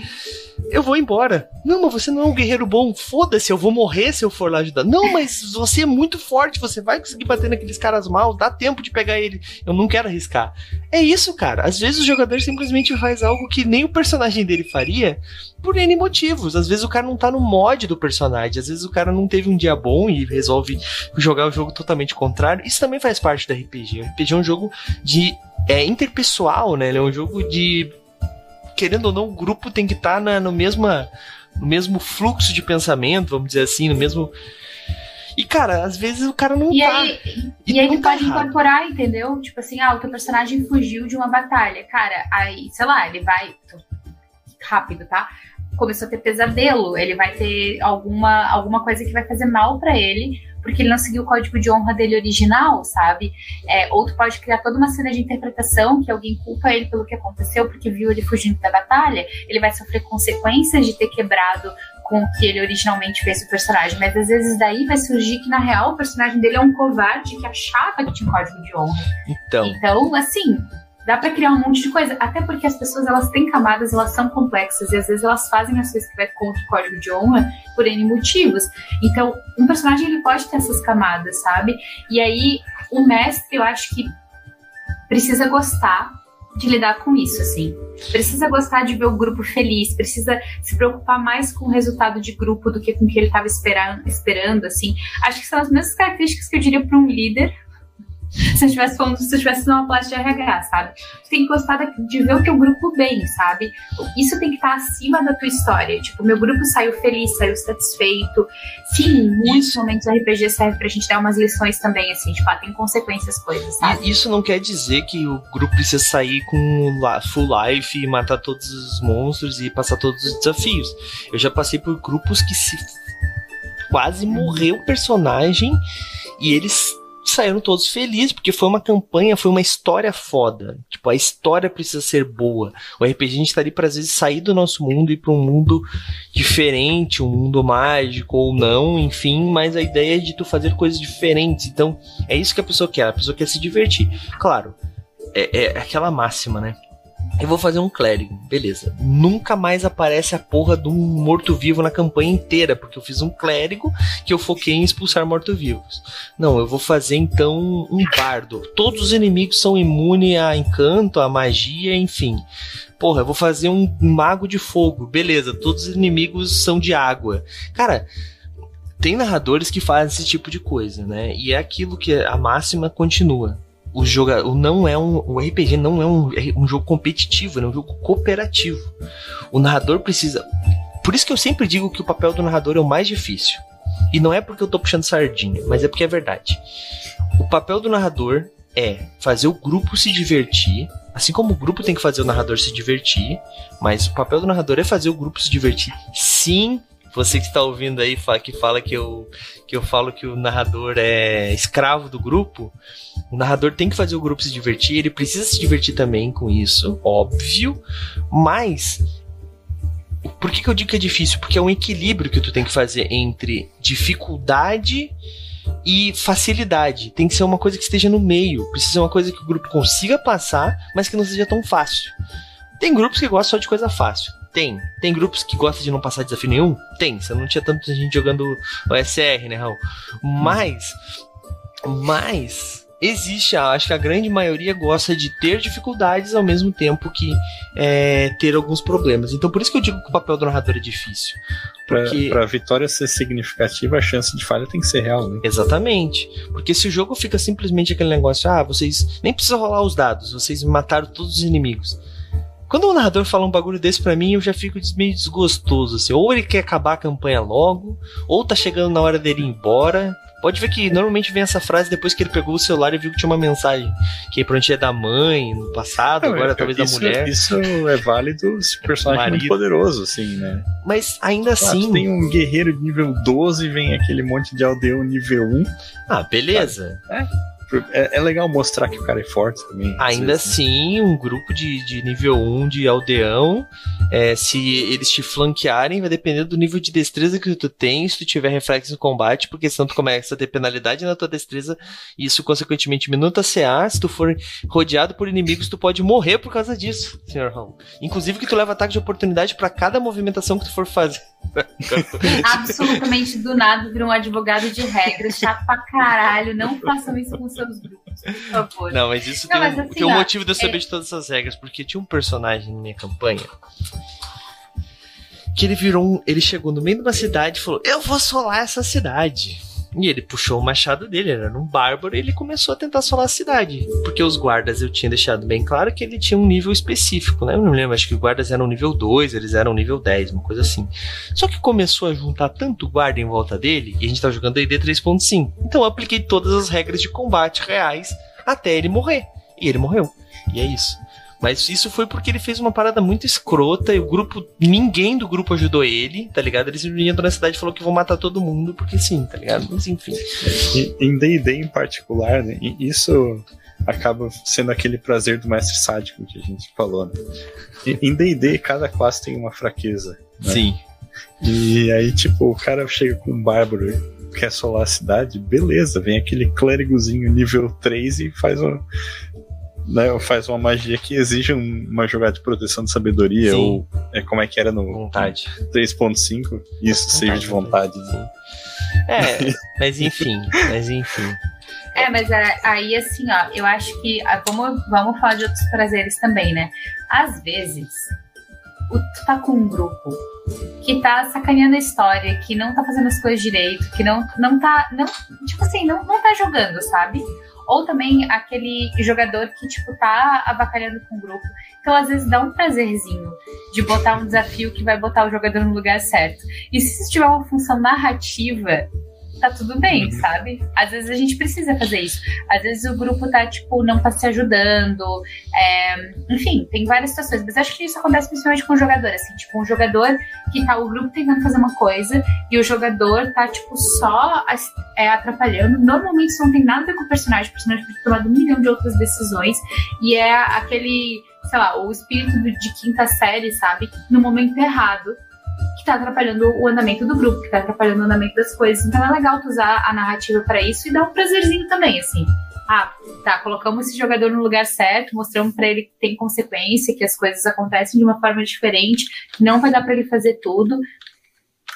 Eu vou embora. Não, mas você não é um guerreiro bom. Foda-se, eu vou morrer morrer se eu for lá ajudar. Não, mas você é muito forte, você vai conseguir bater naqueles caras maus, dá tempo de pegar ele. Eu não quero arriscar. É isso, cara. Às vezes o jogador simplesmente faz algo que nem o personagem dele faria por N motivos. Às vezes o cara não tá no mod do personagem, às vezes o cara não teve um dia bom e resolve jogar o jogo totalmente contrário. Isso também faz parte do RPG. O RPG é um jogo de é interpessoal, né? Ele é um jogo de querendo ou não, o grupo tem que estar tá no mesma no mesmo fluxo de pensamento, vamos dizer assim, no mesmo. E, cara, às vezes o cara não e tá. Aí, e, e aí ele tá pode errado. incorporar, entendeu? Tipo assim, ah, o teu personagem fugiu de uma batalha. Cara, aí, sei lá, ele vai. Rápido, tá? Começou a ter pesadelo, ele vai ter alguma, alguma coisa que vai fazer mal para ele porque ele não seguiu o código de honra dele original, sabe? É, ou tu pode criar toda uma cena de interpretação que alguém culpa ele pelo que aconteceu porque viu ele fugindo da batalha, ele vai sofrer consequências de ter quebrado com o que ele originalmente fez o personagem. Mas às vezes daí vai surgir que, na real, o personagem dele é um covarde que achava que tinha um código de honra. Então. Então, assim, dá para criar um monte de coisa. Até porque as pessoas elas têm camadas, elas são complexas e às vezes elas fazem coisas que vai contra o código de honra por N motivos. Então, um personagem ele pode ter essas camadas, sabe? E aí, o mestre, eu acho que precisa gostar de lidar com isso, assim. Precisa gostar de ver o grupo feliz, precisa se preocupar mais com o resultado de grupo do que com o que ele estava esperando, esperando, assim. Acho que são as mesmas características que eu diria para um líder, se eu estivesse falando, se eu estivesse numa classe de RH, sabe? Tu tem que gostar de ver o teu grupo bem, sabe? Isso tem que estar acima da tua história. Tipo, meu grupo saiu feliz, saiu satisfeito. Sim, muitos momentos do RPG serve pra gente dar umas lições também, assim, tipo, ah, tem consequências coisas, sabe? Isso não quer dizer que o grupo precisa sair com full life e matar todos os monstros e passar todos os desafios. Eu já passei por grupos que se quase morreu o personagem e eles saíram todos felizes, porque foi uma campanha, foi uma história foda. Tipo, a história precisa ser boa. O RPG a gente tá ali pra às vezes sair do nosso mundo e ir pra um mundo diferente, um mundo mágico ou não, enfim, mas a ideia é de tu fazer coisas diferentes. Então, é isso que a pessoa quer, a pessoa quer se divertir. Claro, é, é aquela máxima, né? Eu vou fazer um clérigo, beleza. Nunca mais aparece a porra de um morto-vivo na campanha inteira, porque eu fiz um clérigo que eu foquei em expulsar morto-vivos. Não, eu vou fazer então um bardo. Todos os inimigos são imunes a encanto, a magia, enfim. Porra, eu vou fazer um mago de fogo, beleza. Todos os inimigos são de água. Cara, tem narradores que fazem esse tipo de coisa, né? E é aquilo que a máxima continua o jogo não é um o RPG não é um, é um jogo competitivo, é um jogo cooperativo. O narrador precisa. Por isso que eu sempre digo que o papel do narrador é o mais difícil. E não é porque eu tô puxando sardinha, mas é porque é verdade. O papel do narrador é fazer o grupo se divertir, assim como o grupo tem que fazer o narrador se divertir, mas o papel do narrador é fazer o grupo se divertir. Sim, você que está ouvindo aí que fala que eu, que eu falo que o narrador é escravo do grupo, o narrador tem que fazer o grupo se divertir, ele precisa se divertir também com isso, óbvio, mas por que, que eu digo que é difícil? Porque é um equilíbrio que tu tem que fazer entre dificuldade e facilidade. Tem que ser uma coisa que esteja no meio. Precisa ser uma coisa que o grupo consiga passar, mas que não seja tão fácil. Tem grupos que gostam só de coisa fácil. Tem. Tem grupos que gostam de não passar desafio nenhum? Tem. Você não tinha tanta gente jogando o SR, né, Raul? Mas. Mas. Existe, acho que a grande maioria gosta de ter dificuldades ao mesmo tempo que é, ter alguns problemas. Então, por isso que eu digo que o papel do narrador é difícil. Porque... Pra, pra vitória ser significativa, a chance de falha tem que ser real, né? Exatamente. Porque se o jogo fica simplesmente aquele negócio, ah, vocês nem precisam rolar os dados, vocês mataram todos os inimigos. Quando o narrador fala um bagulho desse para mim, eu já fico meio desgostoso, assim. Ou ele quer acabar a campanha logo, ou tá chegando na hora dele ir embora. Pode ver que normalmente vem essa frase depois que ele pegou o celular e viu que tinha uma mensagem que provavelmente é da mãe no passado, Não, agora é, talvez isso, da mulher. Isso é válido se o personagem é muito poderoso, assim, né? Mas ainda claro, assim. Tem um guerreiro de nível 12 vem aquele monte de aldeão nível 1. Ah, beleza. É. É, é, legal mostrar que o cara é forte também. Ainda vezes, assim, né? um grupo de, de nível 1 de aldeão, é, se eles te flanquearem, vai depender do nível de destreza que tu tem, se tu tiver reflexo no combate, porque senão tu começa a ter penalidade na tua destreza, e isso consequentemente minuta CA, se tu for rodeado por inimigos, tu pode morrer por causa disso, senhor Raul. Inclusive que tu leva ataque de oportunidade para cada movimentação que tu for fazer. Absolutamente do nada vira um advogado de regras, chato pra caralho, não façam isso com seus grupos, por favor. Não, mas isso não, tem, mas um, assim, tem um ó, motivo de eu saber é... de todas essas regras, porque tinha um personagem na minha campanha que ele virou um, ele chegou no meio de uma cidade e falou: "Eu vou solar essa cidade". E ele puxou o machado dele, era um bárbaro, e ele começou a tentar solar a cidade. Porque os guardas eu tinha deixado bem claro que ele tinha um nível específico, né? Eu não lembro, acho que os guardas eram nível 2, eles eram nível 10, uma coisa assim. Só que começou a juntar tanto guarda em volta dele, e a gente tá jogando ID 3.5. Então eu apliquei todas as regras de combate reais até ele morrer. E ele morreu. E é isso. Mas isso foi porque ele fez uma parada muito escrota e o grupo. Ninguém do grupo ajudou ele, tá ligado? Eles entrou na cidade e falou que vão matar todo mundo, porque sim, tá ligado? Mas enfim. em DD em particular, né? Isso acaba sendo aquele prazer do mestre sádico que a gente falou, né? Em DD, cada classe tem uma fraqueza. Né? Sim. E aí, tipo, o cara chega com um bárbaro quer solar a cidade, beleza, vem aquele clérigozinho nível 3 e faz uma, né, faz uma magia que exige uma jogada de proteção de sabedoria, Sim. ou é, como é que era no vontade 3.5? Isso, save de vontade. Né? É, mas enfim, mas enfim. É, mas é, aí assim, ó, eu acho que vamos, vamos falar de outros prazeres também, né? Às vezes, o, tu tá com um grupo que tá sacaneando a história, que não tá fazendo as coisas direito, que não, não tá. Não, tipo assim, não, não tá jogando, sabe? Ou também aquele jogador que, tipo, tá avacalhando com o grupo. Então, às vezes, dá um prazerzinho de botar um desafio que vai botar o jogador no lugar certo. E se isso tiver uma função narrativa tá tudo bem, uhum. sabe? Às vezes a gente precisa fazer isso. Às vezes o grupo tá, tipo, não tá se ajudando. É... Enfim, tem várias situações. Mas acho que isso acontece principalmente com o jogador, assim. Tipo, um jogador que tá o grupo tentando fazer uma coisa e o jogador tá, tipo, só é, atrapalhando. Normalmente isso não tem nada a ver com o personagem. O personagem pode tomado um milhão de outras decisões. E é aquele, sei lá, o espírito de quinta série, sabe? No momento errado que tá atrapalhando o andamento do grupo, que tá atrapalhando o andamento das coisas. Então é legal tu usar a narrativa para isso e dar um prazerzinho também, assim. ah, tá, colocamos esse jogador no lugar certo, mostramos para ele que tem consequência, que as coisas acontecem de uma forma diferente, não vai dar para ele fazer tudo.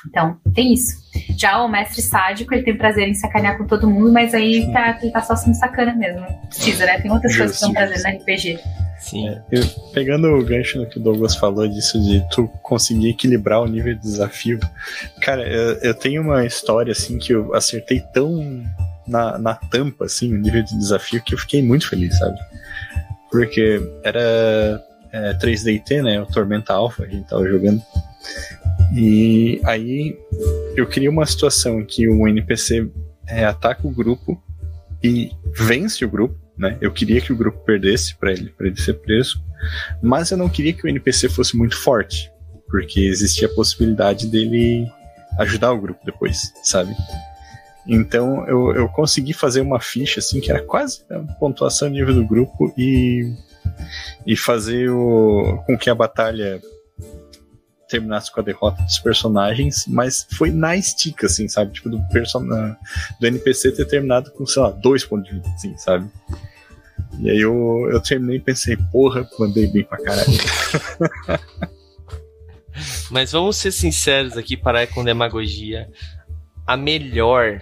Então, tem isso. Já o mestre sádico, ele tem prazer em sacanear com todo mundo, mas aí tá, ele tá só sendo sacana mesmo. Não precisa, né? Tem outras coisas que dão prazer no RPG. Sim. É, eu, pegando o gancho no que o Douglas falou disso de tu conseguir equilibrar o nível de desafio, cara, eu, eu tenho uma história assim que eu acertei tão na, na tampa, assim, o nível de desafio que eu fiquei muito feliz, sabe? Porque era é, 3DT, né? O Tormenta Alpha, a gente tava jogando. E aí eu queria uma situação em que o NPC é, ataca o grupo e vence o grupo, né? Eu queria que o grupo perdesse para ele, para ele ser preso, mas eu não queria que o NPC fosse muito forte, porque existia a possibilidade dele ajudar o grupo depois, sabe? Então eu, eu consegui fazer uma ficha assim que era quase a pontuação nível do grupo e, e fazer o, com que a batalha terminasse com a derrota dos personagens, mas foi na estica, assim, sabe? Tipo, do, person do NPC ter terminado com, sei lá, dois pontos de vida, assim, sabe? E aí eu, eu terminei e pensei, porra, mandei bem pra caralho. Mas vamos ser sinceros aqui, parar com demagogia. A melhor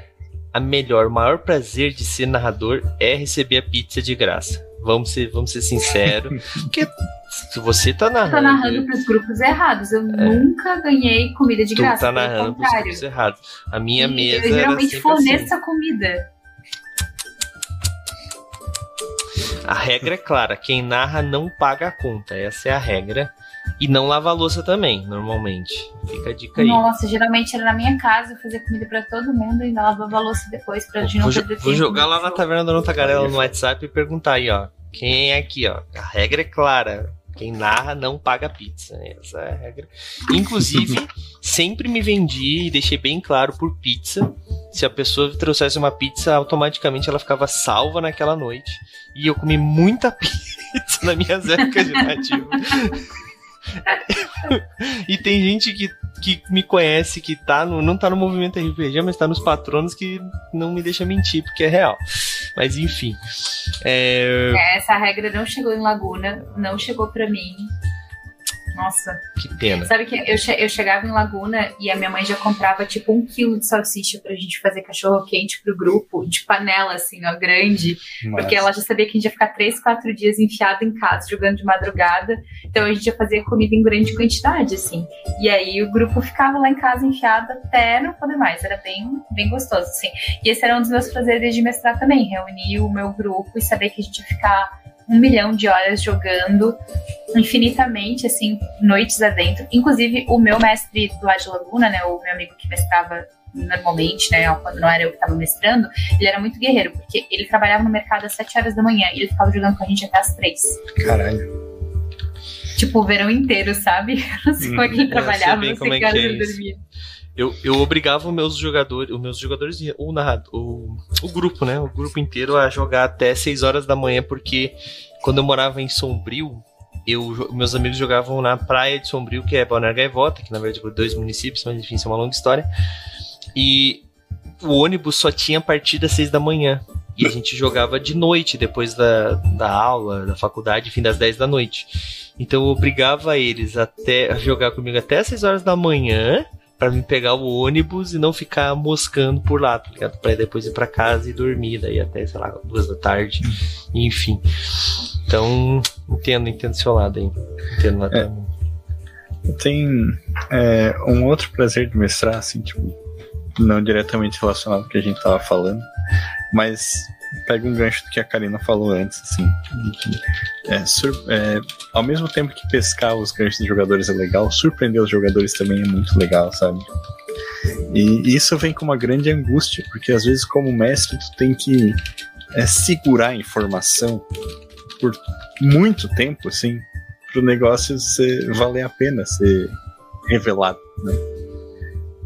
a melhor, o maior prazer de ser narrador é receber a pizza de graça. Vamos ser, vamos ser sinceros. porque se você tá narrando. Tá narrando pros grupos errados. Eu é, nunca ganhei comida de tu graça. tá narrando pros grupos errados. A minha e mesa. Eu geralmente forneço assim. a comida. A regra é clara: quem narra não paga a conta. Essa é a regra. E não lava a louça também, normalmente. Fica a dica aí. Nossa, geralmente era na minha casa, eu fazia comida pra todo mundo e ainda lavava a louça depois pra gente não perder Vou jogar lá na Taverna do Não Tagarela no WhatsApp e perguntar aí, ó. Quem é aqui, ó? A regra é clara. Quem narra não paga pizza. Essa é a regra. Inclusive, sempre me vendi e deixei bem claro por pizza. Se a pessoa trouxesse uma pizza, automaticamente ela ficava salva naquela noite. E eu comi muita pizza na minha épocas de nativo e tem gente que, que me conhece, que tá no, não tá no movimento RPG, mas tá nos patronos que não me deixa mentir, porque é real. Mas enfim. É... Essa regra não chegou em Laguna, não chegou para mim. Nossa. Que pena. Sabe que eu, che eu chegava em Laguna e a minha mãe já comprava tipo um quilo de salsicha pra gente fazer cachorro quente pro grupo, de panela, assim, ó, grande. Nossa. Porque ela já sabia que a gente ia ficar três, quatro dias enfiado em casa, jogando de madrugada. Então a gente já fazia comida em grande quantidade, assim. E aí o grupo ficava lá em casa enfiado até não poder mais. Era bem, bem gostoso, assim. E esse era um dos meus prazeres de mestrar também, reunir o meu grupo e saber que a gente ia ficar um milhão de horas jogando infinitamente, assim, noites adentro. Inclusive, o meu mestre do de Laguna, né, o meu amigo que mestrava normalmente, né, quando não era eu que estava mestrando, ele era muito guerreiro, porque ele trabalhava no mercado às 7 horas da manhã e ele ficava jogando com a gente até às 3. Caralho. Tipo, o verão inteiro, sabe? Não sei como é que ele uhum. trabalhava, não sei como é que ele dormia. Eu, eu obrigava os meus jogadores, os meus jogadores, o o, o grupo, né? O grupo inteiro a jogar até 6 horas da manhã, porque quando eu morava em Sombrio, eu, meus amigos jogavam na praia de Sombrio, que é Balneário Gaivota, que na verdade é dois municípios, mas enfim, isso é uma longa história. E o ônibus só tinha a partir das 6 da manhã. E a gente jogava de noite, depois da, da aula, da faculdade, fim das 10 da noite. Então eu obrigava eles até a jogar comigo até as 6 horas da manhã para me pegar o ônibus e não ficar moscando por lá, tá ligado? Pra depois ir para casa e dormir, daí até, sei lá, duas da tarde, enfim. Então, entendo, entendo seu lado aí. Entendo lá é. Tem é, um outro prazer de mestrar, assim, tipo, não diretamente relacionado ao que a gente tava falando, mas pega um gancho do que a Karina falou antes, assim, que é, é, ao mesmo tempo que pescar os ganchos dos jogadores é legal, surpreender os jogadores também é muito legal, sabe? E isso vem com uma grande angústia, porque às vezes como mestre tu tem que é, segurar a informação por muito tempo, assim, pro negócio ser, valer a pena ser revelado, né?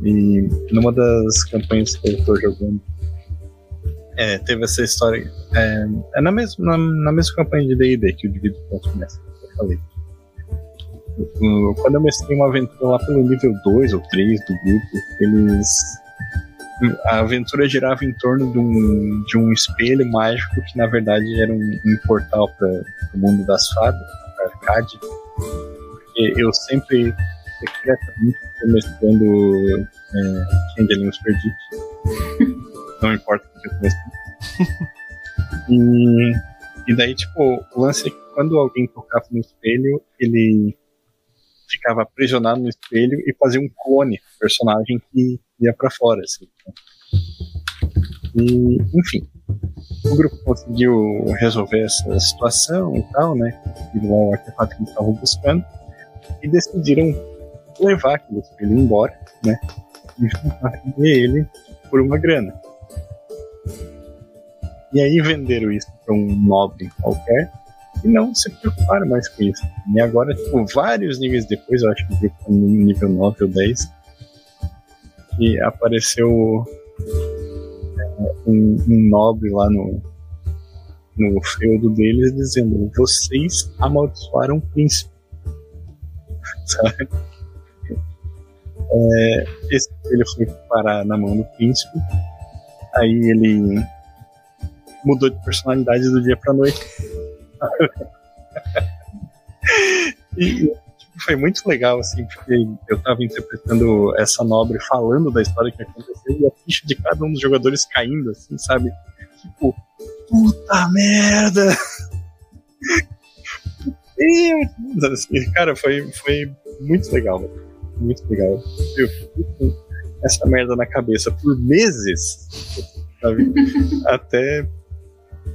E numa das campanhas que eu tô jogando é, teve essa história. É, é na, mesma, na, na, mesma campanha de DD que o Divido Ponto começa, eu falei. Quando eu mestrei uma aventura lá pelo nível 2 ou 3 do grupo, eles a aventura girava em torno de um, de um espelho mágico que na verdade era um, um portal para o mundo das fadas, para Arcade. Porque eu sempre secretamente estou mestrando é, Perdidos. Não importa o que eu E, e daí, tipo, o lance é que quando alguém tocava no espelho, ele ficava aprisionado no espelho e fazia um clone personagem que ia para fora. Assim. E, enfim, o grupo conseguiu resolver essa situação e tal, né? Conseguiram o artefato que estavam buscando e decidiram levar aquele espelho embora, né? E vender ele por uma grana. E aí venderam isso para um nobre qualquer e não se preocuparam mais com isso. E agora, tipo, vários níveis depois, eu acho que no nível 9 ou 10, que apareceu é, um, um, nobre lá no, no feudo deles dizendo: Vocês amaldiçoaram o príncipe. Sabe? É, esse ele foi parar na mão do príncipe. Aí ele mudou de personalidade do dia pra noite. e tipo, foi muito legal, assim, porque eu tava interpretando essa nobre falando da história que aconteceu e a ficha de cada um dos jogadores caindo, assim, sabe? Tipo, puta merda! Assim, cara, foi, foi muito legal, muito legal. Eu essa merda na cabeça por meses, sabe? Até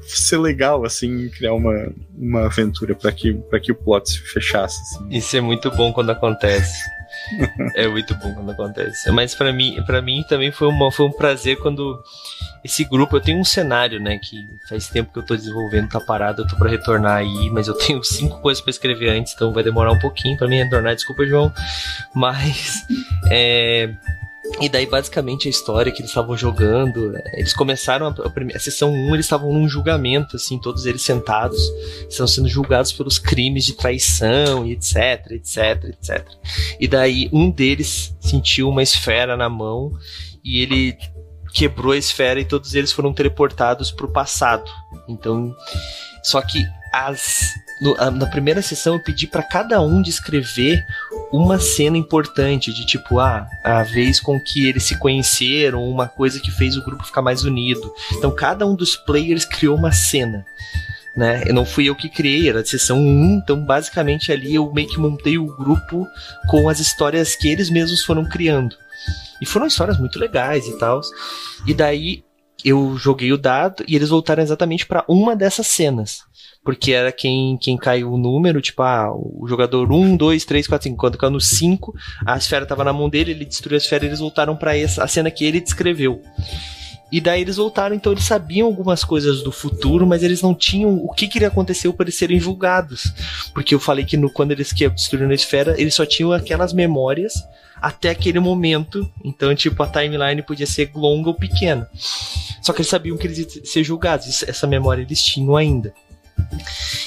ser legal, assim, criar uma, uma aventura para que, pra que o plot se fechasse. Assim. Isso é muito bom quando acontece. é muito bom quando acontece. Mas para mim, para mim também foi, uma, foi um prazer quando esse grupo, eu tenho um cenário, né, que faz tempo que eu tô desenvolvendo, tá parado, eu tô para retornar aí, mas eu tenho cinco coisas para escrever antes, então vai demorar um pouquinho para mim retornar, desculpa, João. Mas é e daí, basicamente, a história que eles estavam jogando, eles começaram a, a sessão 1, eles estavam num julgamento, assim, todos eles sentados, estão sendo julgados pelos crimes de traição e etc, etc, etc. E daí, um deles sentiu uma esfera na mão e ele quebrou a esfera e todos eles foram teleportados para o passado. Então, só que as no, a, na primeira sessão eu pedi para cada um descrever uma cena importante de tipo ah, a vez com que eles se conheceram, uma coisa que fez o grupo ficar mais unido. Então cada um dos players criou uma cena. Né? Eu não fui eu que criei, era a sessão 1, então basicamente ali eu meio que montei o grupo com as histórias que eles mesmos foram criando. E foram histórias muito legais e tal. E daí eu joguei o dado e eles voltaram exatamente para uma dessas cenas porque era quem, quem caiu o número, tipo, ah, o jogador 1, 2, 3, 4, 5. Quando caiu no 5, a esfera estava na mão dele, ele destruiu a esfera e eles voltaram para essa a cena que ele descreveu. E daí eles voltaram, então eles sabiam algumas coisas do futuro, mas eles não tinham o que, que aconteceu para eles serem julgados. Porque eu falei que no, quando eles destruíram a esfera, eles só tinham aquelas memórias até aquele momento. Então, tipo, a timeline podia ser longa ou pequena. Só que eles sabiam que eles iam ser julgados. essa memória eles tinham ainda.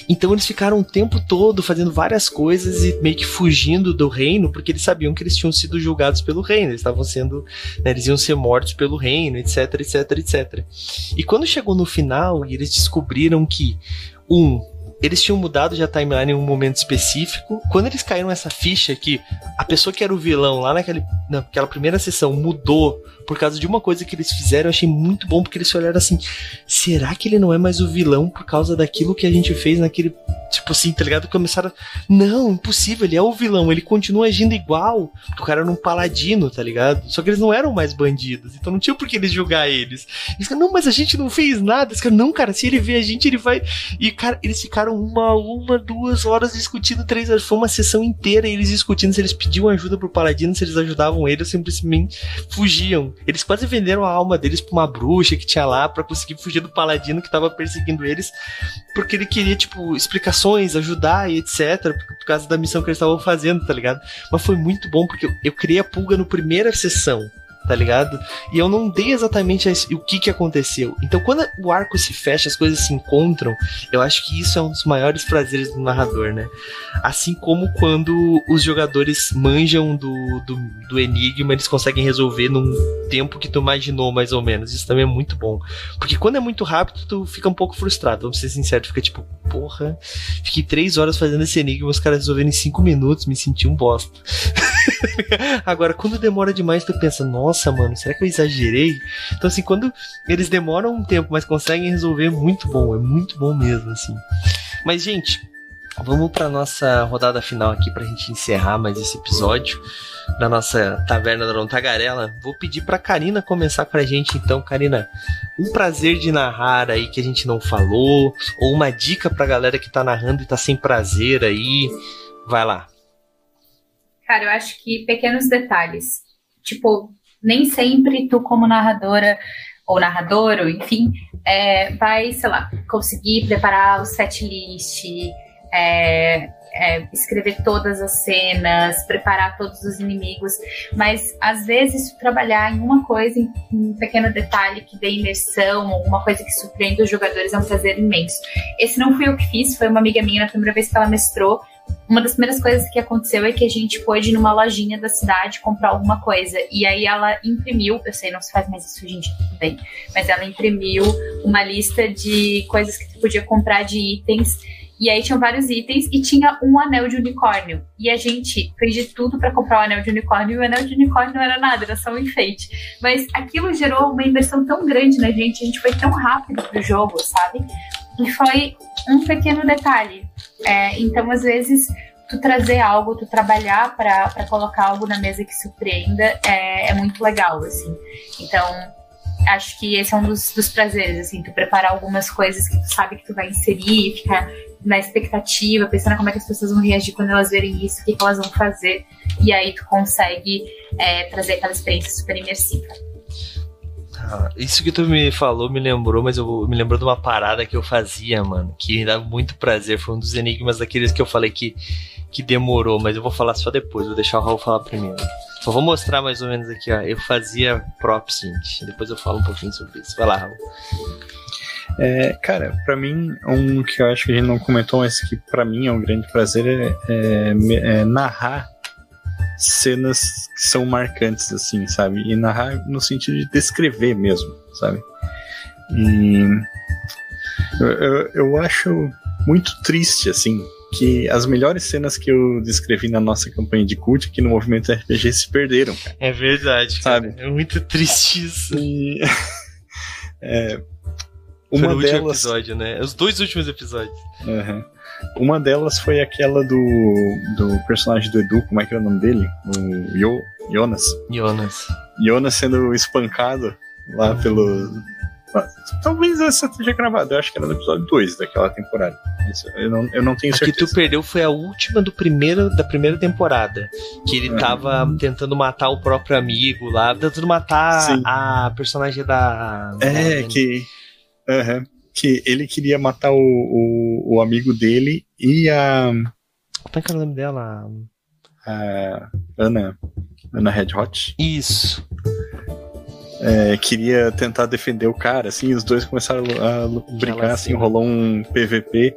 Então eles ficaram o tempo todo fazendo várias coisas e meio que fugindo do reino, porque eles sabiam que eles tinham sido julgados pelo reino, eles estavam sendo, né, eles iam ser mortos pelo reino, etc, etc, etc. E quando chegou no final e eles descobriram que um eles tinham mudado já a timeline em um momento específico. Quando eles caíram nessa ficha que a pessoa que era o vilão lá naquele, naquela primeira sessão mudou por causa de uma coisa que eles fizeram, eu achei muito bom, porque eles olharam assim: será que ele não é mais o vilão por causa daquilo que a gente fez naquele. Tipo assim, tá ligado? Começaram. Não, impossível, ele é o vilão, ele continua agindo igual. Porque o cara era um paladino, tá ligado? Só que eles não eram mais bandidos, então não tinha por que eles julgar eles. Eles falaram, não, mas a gente não fez nada. Eles falaram, não, cara, se ele vê a gente, ele vai. E, cara, eles ficaram uma, uma, duas horas discutindo, três horas. Foi uma sessão inteira eles discutindo se eles pediam ajuda pro paladino, se eles ajudavam ele ou simplesmente fugiam. Eles quase venderam a alma deles pra uma bruxa que tinha lá para conseguir fugir do paladino que tava perseguindo eles, porque ele queria, tipo, explicações, ajudar e etc, por causa da missão que eles estavam fazendo, tá ligado? Mas foi muito bom porque eu, eu criei a pulga no primeira sessão. Tá ligado? E eu não dei exatamente o que que aconteceu. Então, quando o arco se fecha, as coisas se encontram, eu acho que isso é um dos maiores prazeres do narrador, né? Assim como quando os jogadores manjam do, do, do enigma, eles conseguem resolver num tempo que tu imaginou, mais ou menos. Isso também é muito bom. Porque quando é muito rápido, tu fica um pouco frustrado, vamos ser sinceros, fica tipo, porra, fiquei três horas fazendo esse enigma, os caras resolveram em cinco minutos, me senti um bosta. Agora, quando demora demais, tu pensa, nossa, mano, será que eu exagerei? Então, assim, quando eles demoram um tempo, mas conseguem resolver, é muito bom, é muito bom mesmo, assim. Mas, gente, vamos para nossa rodada final aqui pra gente encerrar mais esse episódio da nossa Taverna da Tagarela. Vou pedir pra Karina começar com a gente, então, Karina, um prazer de narrar aí que a gente não falou, ou uma dica pra galera que tá narrando e tá sem prazer aí. Vai lá. Cara, eu acho que pequenos detalhes. Tipo, nem sempre tu, como narradora, ou narrador, ou enfim, é, vai, sei lá, conseguir preparar o set list, é, é, escrever todas as cenas, preparar todos os inimigos, mas às vezes trabalhar em uma coisa, em um pequeno detalhe que dê imersão, alguma coisa que surpreenda os jogadores é um prazer imenso. Esse não fui eu que fiz, foi uma amiga minha na primeira vez que ela mestrou, uma das primeiras coisas que aconteceu é que a gente pôde ir numa lojinha da cidade comprar alguma coisa. E aí ela imprimiu, eu sei, não se faz mais isso hoje em dia, bem, mas ela imprimiu uma lista de coisas que tu podia comprar de itens. E aí tinham vários itens e tinha um anel de unicórnio. E a gente fez de tudo para comprar o anel de unicórnio e o anel de unicórnio não era nada, era só um enfeite. Mas aquilo gerou uma inversão tão grande na gente, a gente foi tão rápido pro jogo, sabe? E foi um pequeno detalhe. É, então, às vezes, tu trazer algo, tu trabalhar para colocar algo na mesa que surpreenda é, é, muito legal, assim. Então, acho que esse é um dos, dos prazeres, assim, tu preparar algumas coisas que tu sabe que tu vai inserir, ficar na expectativa, pensando como é que as pessoas vão reagir quando elas verem isso, o que, que elas vão fazer, e aí tu consegue é, trazer aquela experiência super imersiva. Ah, isso que tu me falou me lembrou, mas eu me lembrou de uma parada que eu fazia, mano, que me dava muito prazer. Foi um dos enigmas daqueles que eu falei que, que demorou, mas eu vou falar só depois, vou deixar o Raul falar primeiro. Só vou mostrar mais ou menos aqui, ó. Eu fazia props, gente. Depois eu falo um pouquinho sobre isso. Vai lá, Raul. É, cara, para mim, um que eu acho que a gente não comentou, mas que para mim é um grande prazer é, é, é narrar cenas que são marcantes, assim, sabe? E narrar no sentido de descrever mesmo, sabe? E eu, eu, eu acho muito triste, assim, que as melhores cenas que eu descrevi na nossa campanha de cult aqui no Movimento RPG se perderam. Cara. É verdade, sabe? Cara. É muito triste isso. E... é, uma Foi no delas... último episódio, né? Os dois últimos episódios. Uhum. Uma delas foi aquela do, do personagem do Edu, como é que é o nome dele? O Yo, Jonas. Jonas. Jonas sendo espancado lá pelo. Talvez essa esteja gravada, eu acho que era no episódio 2 daquela temporada. Eu não, eu não tenho certeza. A que tu perdeu foi a última do primeiro, da primeira temporada. Que ele tava tentando matar o próprio amigo lá, tentando matar Sim. a personagem da. É, da... que. Uhum que ele queria matar o, o, o amigo dele e a. Como é que é o nome dela? A Ana. Ana Red Hot. Isso. É, queria tentar defender o cara, assim, os dois começaram a brigar, assim, rolou um PVP,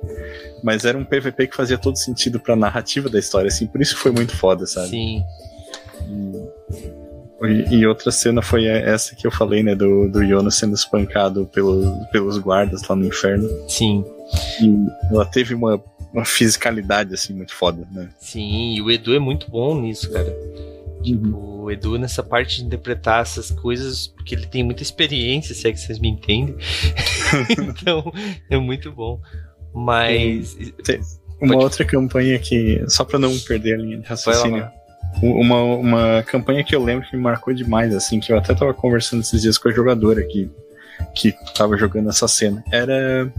mas era um PVP que fazia todo sentido pra narrativa da história, assim, por isso foi muito foda, sabe? Sim. E e, e, outra cena foi essa que eu falei, né? Do, do Jonas sendo espancado pelo, pelos guardas lá no inferno. Sim. E ela teve uma, uma fisicalidade, assim, muito foda, né? Sim, e o Edu é muito bom nisso, cara. Tipo, uhum. o Edu nessa parte de interpretar essas coisas, porque ele tem muita experiência, se é que vocês me entendem. então, é muito bom. Mas. Uma Pode... outra campanha que. Só pra não perder a linha de raciocínio uma, uma campanha que eu lembro que me marcou demais, assim, que eu até tava conversando esses dias com a jogadora que, que tava jogando essa cena, era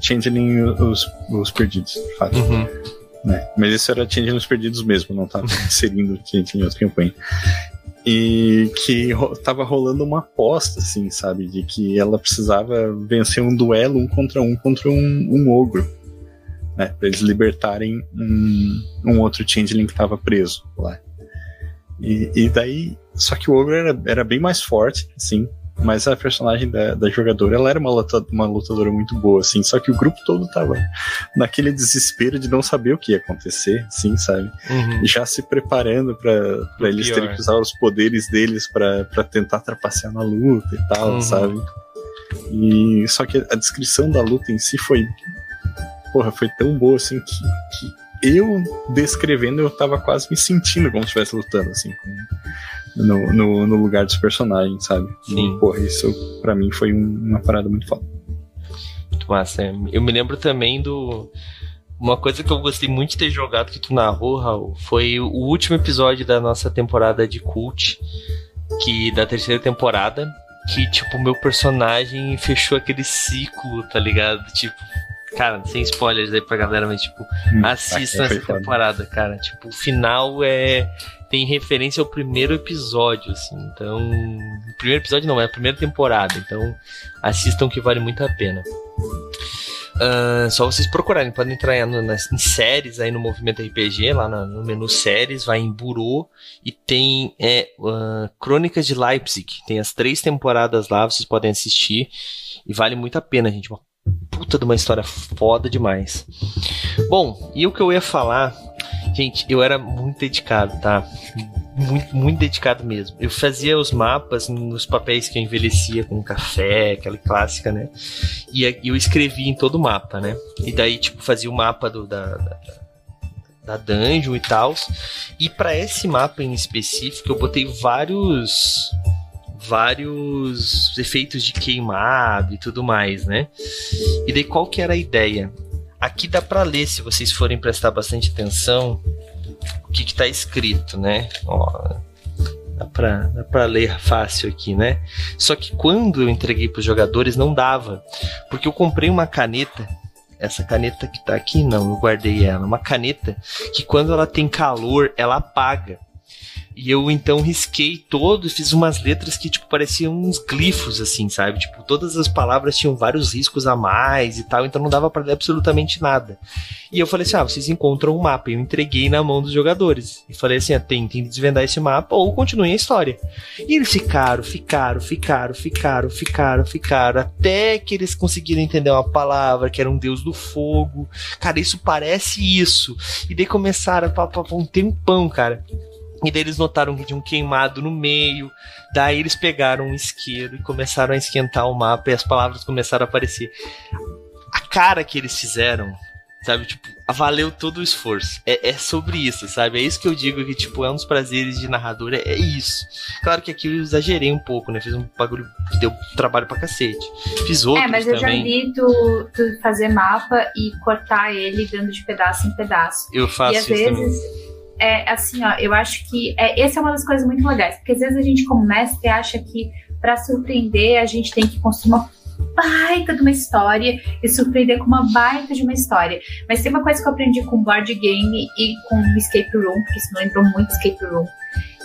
Changeling os, os Perdidos, de fato. Uhum. Né? Mas isso era Changeling os Perdidos mesmo, não tava inserindo Changeling outra campanha. E que ro tava rolando uma aposta, assim, sabe? De que ela precisava vencer um duelo um contra um contra um, um ogro né, para eles libertarem um, um outro changeling que estava preso lá. E, e, daí só que o ogro era, era bem mais forte, sim. Mas a personagem da, da jogadora, ela era uma, luta, uma lutadora muito boa, assim. Só que o grupo todo tava naquele desespero de não saber o que ia acontecer, sim, sabe? Uhum. Já se preparando para eles Pior. terem que usar os poderes deles para tentar trapacear na luta e tal, Uhum. sabe? E só que a descrição da luta em si foi porra, foi tão boa assim que, que eu descrevendo eu tava quase me sentindo como se estivesse lutando assim com- no, no, no lugar dos personagens, sabe? Sim. E, porra, isso pra mim foi um- uma parada muito foda. Muito massa. é. Eu me lembro também do. Uma coisa que eu gostei muito de ter jogado que tu narrou, Raul, foi o último episódio da nossa temporada de cult, que da terceira temporada, que tipo, o meu personagem fechou aquele ciclo, tá ligado? Tipo, cara, sem spoilers aí pra galera, mas tipo, assistam Ah, foi essa foda. temporada, cara. Tipo, o final é. Tem referência ao primeiro episódio, assim. Então. O primeiro episódio não, é a primeira temporada. Então, assistam que vale muito a pena. Ah, só vocês procurarem, podem entrar no- nas, em séries aí no Movimento RPG, lá na- no menu séries, vai em Burô e tem é, ah, Crônicas de Leipzig. Tem as três temporadas lá, vocês podem assistir e vale muito a pena, gente. Uma puta de uma história foda demais. Bom, e o que eu ia falar, gente, eu era muito dedicado, tá? Muito, muito dedicado mesmo. Eu fazia os mapas nos papéis que eu envelhecia com café, aquela clássica, né? E eu escrevia em todo o mapa, né? E daí, tipo, fazia o mapa do, da, da, da dungeon e tal. E para esse mapa em específico, eu botei vários vários efeitos de queimado e tudo mais, né? E daí qual que era a ideia? Aqui dá para ler se vocês forem prestar bastante atenção o que que tá escrito, né? Ó, dá pra, dá pra ler fácil aqui, né? Só que quando eu entreguei pros jogadores não dava, porque eu comprei uma caneta essa caneta que tá aqui, não, eu guardei ela. Uma caneta que quando ela tem calor, ela apaga. E eu então risquei todo e fiz umas letras que, tipo, pareciam uns glifos, assim, sabe? Tipo, todas as palavras tinham vários riscos a mais e tal, então não dava pra ler absolutamente nada. E eu falei assim: ah, vocês encontram um mapa. E eu entreguei na mão dos jogadores. E falei assim: ah, tentem desvendar esse mapa ou continuem a história. E eles ficaram, ficaram, ficaram, ficaram, ficaram, ficaram, até que eles conseguiram entender uma palavra, que era um deus do fogo. Cara, isso parece isso. E daí começaram a um tempão, cara. E daí eles notaram que tinha um queimado no meio. Daí eles pegaram um isqueiro e começaram a esquentar o mapa e as palavras começaram a aparecer. A cara que eles fizeram, sabe? Tipo, valeu todo o esforço. É, é sobre isso, sabe? É isso que eu digo que, tipo, é um dos prazeres de narrador. É, é isso. Claro que aqui eu exagerei um pouco, né? Fiz um bagulho que deu trabalho pra cacete. Fiz outros É, mas eu também. já vi tu, tu fazer mapa e cortar ele dando de pedaço em pedaço. Eu faço e às isso também. É assim, ó, eu acho que é, essa é uma das coisas muito legais. Porque às vezes a gente, como mestre, acha que pra surpreender a gente tem que construir uma baita de uma história e surpreender com uma baita de uma história. Mas tem uma coisa que eu aprendi com board game e com escape room, porque isso me lembrou muito escape room,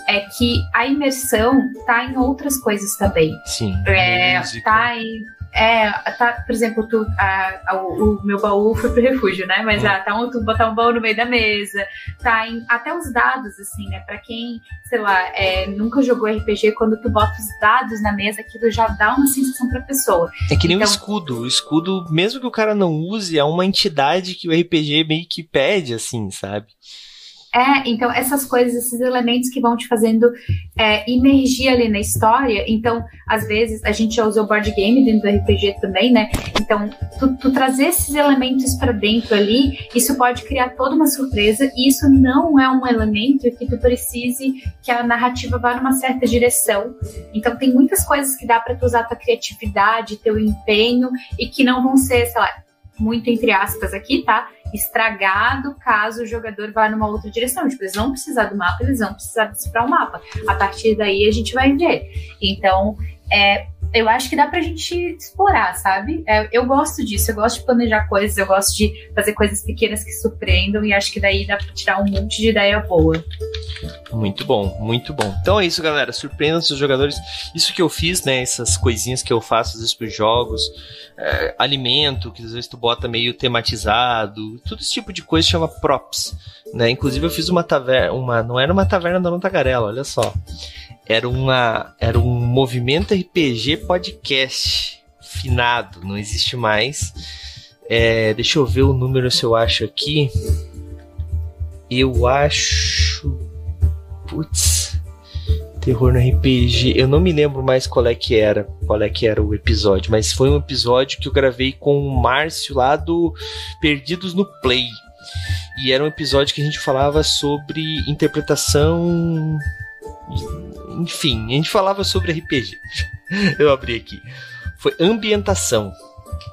é que a imersão tá em outras coisas também. Sim. É, música. tá em. É, tá, por exemplo, tu, a- a- o, o meu baú foi pro refúgio, né? Mas Hum. ah, tá um, tu botar um baú no meio da mesa, tá em. Até os dados, assim, né? Pra quem, sei lá, é, nunca jogou RPG, quando tu bota os dados na mesa, aquilo já dá uma sensação pra pessoa. É que nem o Então- escudo. O escudo, mesmo que o cara não use, é uma entidade que o RPG meio que pede, assim, sabe? É, então essas coisas, esses elementos que vão te fazendo é, imergir ali na história. Então, às vezes, a gente já usou board game dentro do RPG também, né? Então, tu, tu trazer esses elementos pra dentro ali, isso pode criar toda uma surpresa. E isso não é um elemento que tu precise que a narrativa vá numa certa direção. Então, tem muitas coisas que dá pra tu usar tua criatividade, teu empenho, e que não vão ser, sei lá, muito entre aspas aqui, tá? Estragado caso o jogador vá numa outra direção. Tipo, eles vão precisar do mapa, eles vão precisar decifrar o mapa. A partir daí a gente vai ver. Então, é, eu acho que dá pra gente explorar, sabe? É, eu gosto disso, eu gosto de planejar coisas, eu gosto de fazer coisas pequenas que surpreendam e acho que daí dá pra tirar um monte de ideia boa. Muito bom, muito bom. Então é isso, galera. Surpreendam seus jogadores. Isso que eu fiz, né? Essas coisinhas que eu faço às vezes pros jogos. é, alimento, que às vezes tu bota meio tematizado. Todo esse tipo de coisa chama props. Né? Inclusive eu fiz uma taverna. Uma, não era uma taverna da Tagarela, olha só. Era, uma, era um movimento RPG podcast finado, não existe mais. É, deixa eu ver o número se eu acho aqui. Eu acho. Putz. Terror no RPG. Eu não me lembro mais qual é que era, qual é que era o episódio, mas foi um episódio que eu gravei com o Márcio lá do Perdidos no Play. E era um episódio que a gente falava sobre interpretação. Enfim, a gente falava sobre RPG. eu abri aqui. Foi ambientação.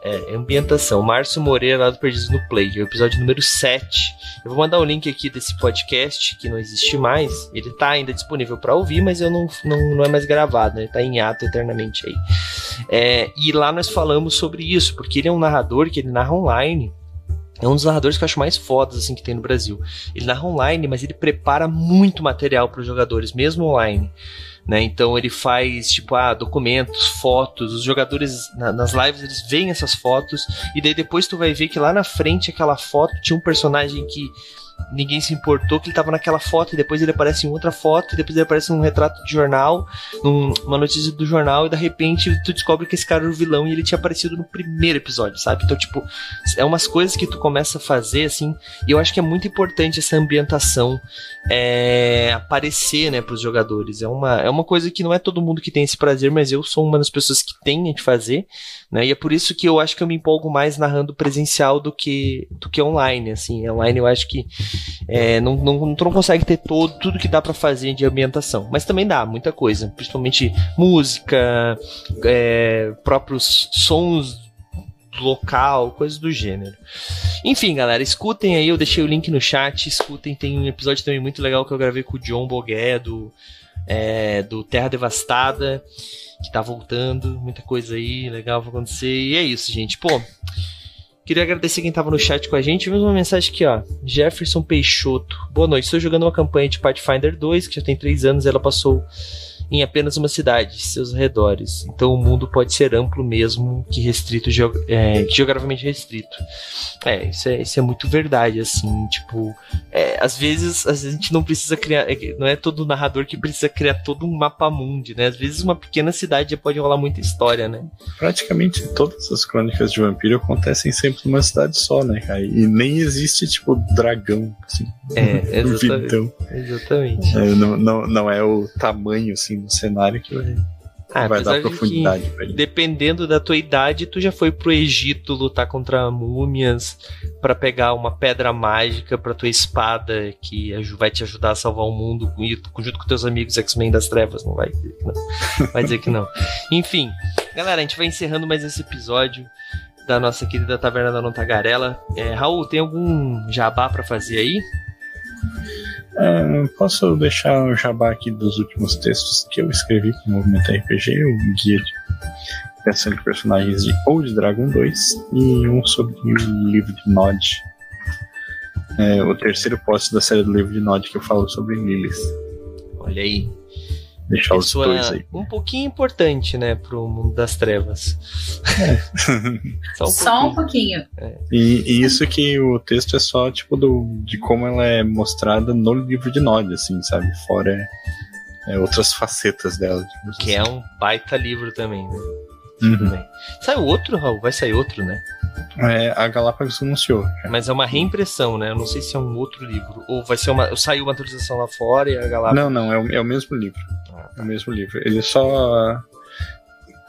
É, ambientação. Márcio Moreira lá do Perdidos no Play, episódio número 7. Eu vou mandar o link aqui desse podcast que não existe mais. Ele tá ainda disponível para ouvir, mas eu não, não, não é mais gravado, né? Ele tá em ato eternamente aí. É, e lá nós falamos sobre isso, porque ele é um narrador que ele narra online. É um dos narradores que eu acho mais fodas assim que tem no Brasil. Ele narra online, mas ele prepara muito material para os jogadores, mesmo online. Né? Então ele faz tipo ah, documentos, fotos, os jogadores na, nas lives eles veem essas fotos e daí depois tu vai ver que lá na frente aquela foto tinha um personagem que ninguém se importou que ele tava naquela foto e depois ele aparece em outra foto e depois ele aparece num retrato de jornal, numa notícia do jornal e de repente tu descobre que esse cara era o vilão e ele tinha aparecido no primeiro episódio, sabe? Então, tipo, é umas coisas que tu começa a fazer, assim, e eu acho que é muito importante essa ambientação é, aparecer, né, pros jogadores. É uma, é uma coisa que não é todo mundo que tem esse prazer, mas eu sou uma das pessoas que tem de fazer, né, e é por isso que eu acho que eu me empolgo mais narrando presencial do que, do que online, assim. Online eu acho que é, não, não, tu não consegue ter todo, tudo que dá para fazer de ambientação. Mas também dá muita coisa, principalmente música, é, próprios sons local, coisas do gênero. Enfim, galera, escutem aí, eu deixei o link no chat, escutem, tem um episódio também muito legal que eu gravei com o John Bogué do, é, do Terra Devastada, que tá voltando, muita coisa aí legal vai acontecer, e é isso, gente. Pô, Queria agradecer quem tava no chat com a gente. Vimos uma mensagem aqui, ó. Jefferson Peixoto. Boa noite. Estou jogando uma campanha de Pathfinder 2, que já tem 3 anos. Ela passou em apenas uma cidade, seus arredores. Então o mundo pode ser amplo mesmo que restrito, é, geograficamente restrito. É isso, é, isso é muito verdade, assim, tipo, é, às vezes a gente não precisa criar, é, não é todo narrador que precisa criar todo um mapa mundi, né? Às vezes uma pequena cidade já pode rolar muita história, né? Praticamente todas as crônicas de vampiro acontecem sempre numa cidade só, né, cara? E nem existe, tipo, dragão, assim. É, exatamente. exatamente. É, não, não, não é o tamanho, assim, no cenário que vai, ah, vai dar profundidade pra ele. Dependendo da tua idade, tu já foi pro Egito lutar contra múmias para pegar uma pedra mágica para tua espada que vai te ajudar a salvar o mundo junto com teus amigos X-Men das Trevas. Não vai dizer que não. Vai dizer que não. Enfim, galera, a gente vai encerrando mais esse episódio da nossa querida Taverna da Nontagarela. É, Raul, tem algum jabá para fazer aí? É, posso deixar o jabá aqui dos últimos textos que eu escrevi para o Movimento RPG, o guia de criação de personagens de Old Dragon 2 e um sobre o livro de Nod. É, o terceiro post da série do livro de Nod que eu falo sobre Lilith. Olha aí, Deixar os dois aí. Um pouquinho importante, né, pro mundo das trevas. É. só um só pouquinho. Um pouquinho. É. E, e, isso que o texto é só, tipo, do, de como ela é mostrada no livro de Nod, assim, sabe? Fora é, outras facetas dela. Tipo, que assim. é um baita livro também, né? Uhum. Saiu outro, Raul? Vai sair outro, né? É, a Galápagos anunciou. Mas é uma reimpressão, né? Eu não sei se é um outro livro. Ou vai ser uma. Saiu uma atualização lá fora e a Galápagos. Não, não, é o, é o mesmo livro. Ah, tá. É o mesmo livro. Ele só.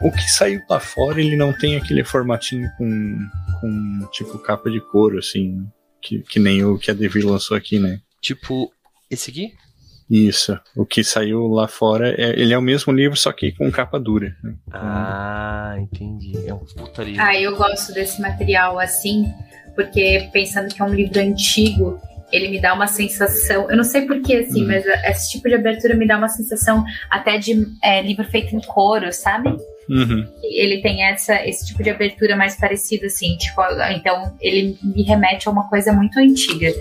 O que saiu lá fora, ele não tem aquele formatinho com, com tipo capa de couro, assim. Que, que nem o que a Devir lançou aqui, né? Tipo, esse aqui? Isso. O que saiu lá fora, é, ele é o mesmo livro, só que com capa dura. Né? Ah, entendi. É um puta livro. Ah, eu gosto desse material assim, porque pensando que é um livro antigo, ele me dá uma sensação. Eu não sei porquê, assim, uhum. mas esse tipo de abertura me dá uma sensação até de é, livro feito em couro, sabe? Uhum. Ele tem essa, esse tipo de abertura mais parecida, assim, tipo, então ele me remete a uma coisa muito antiga.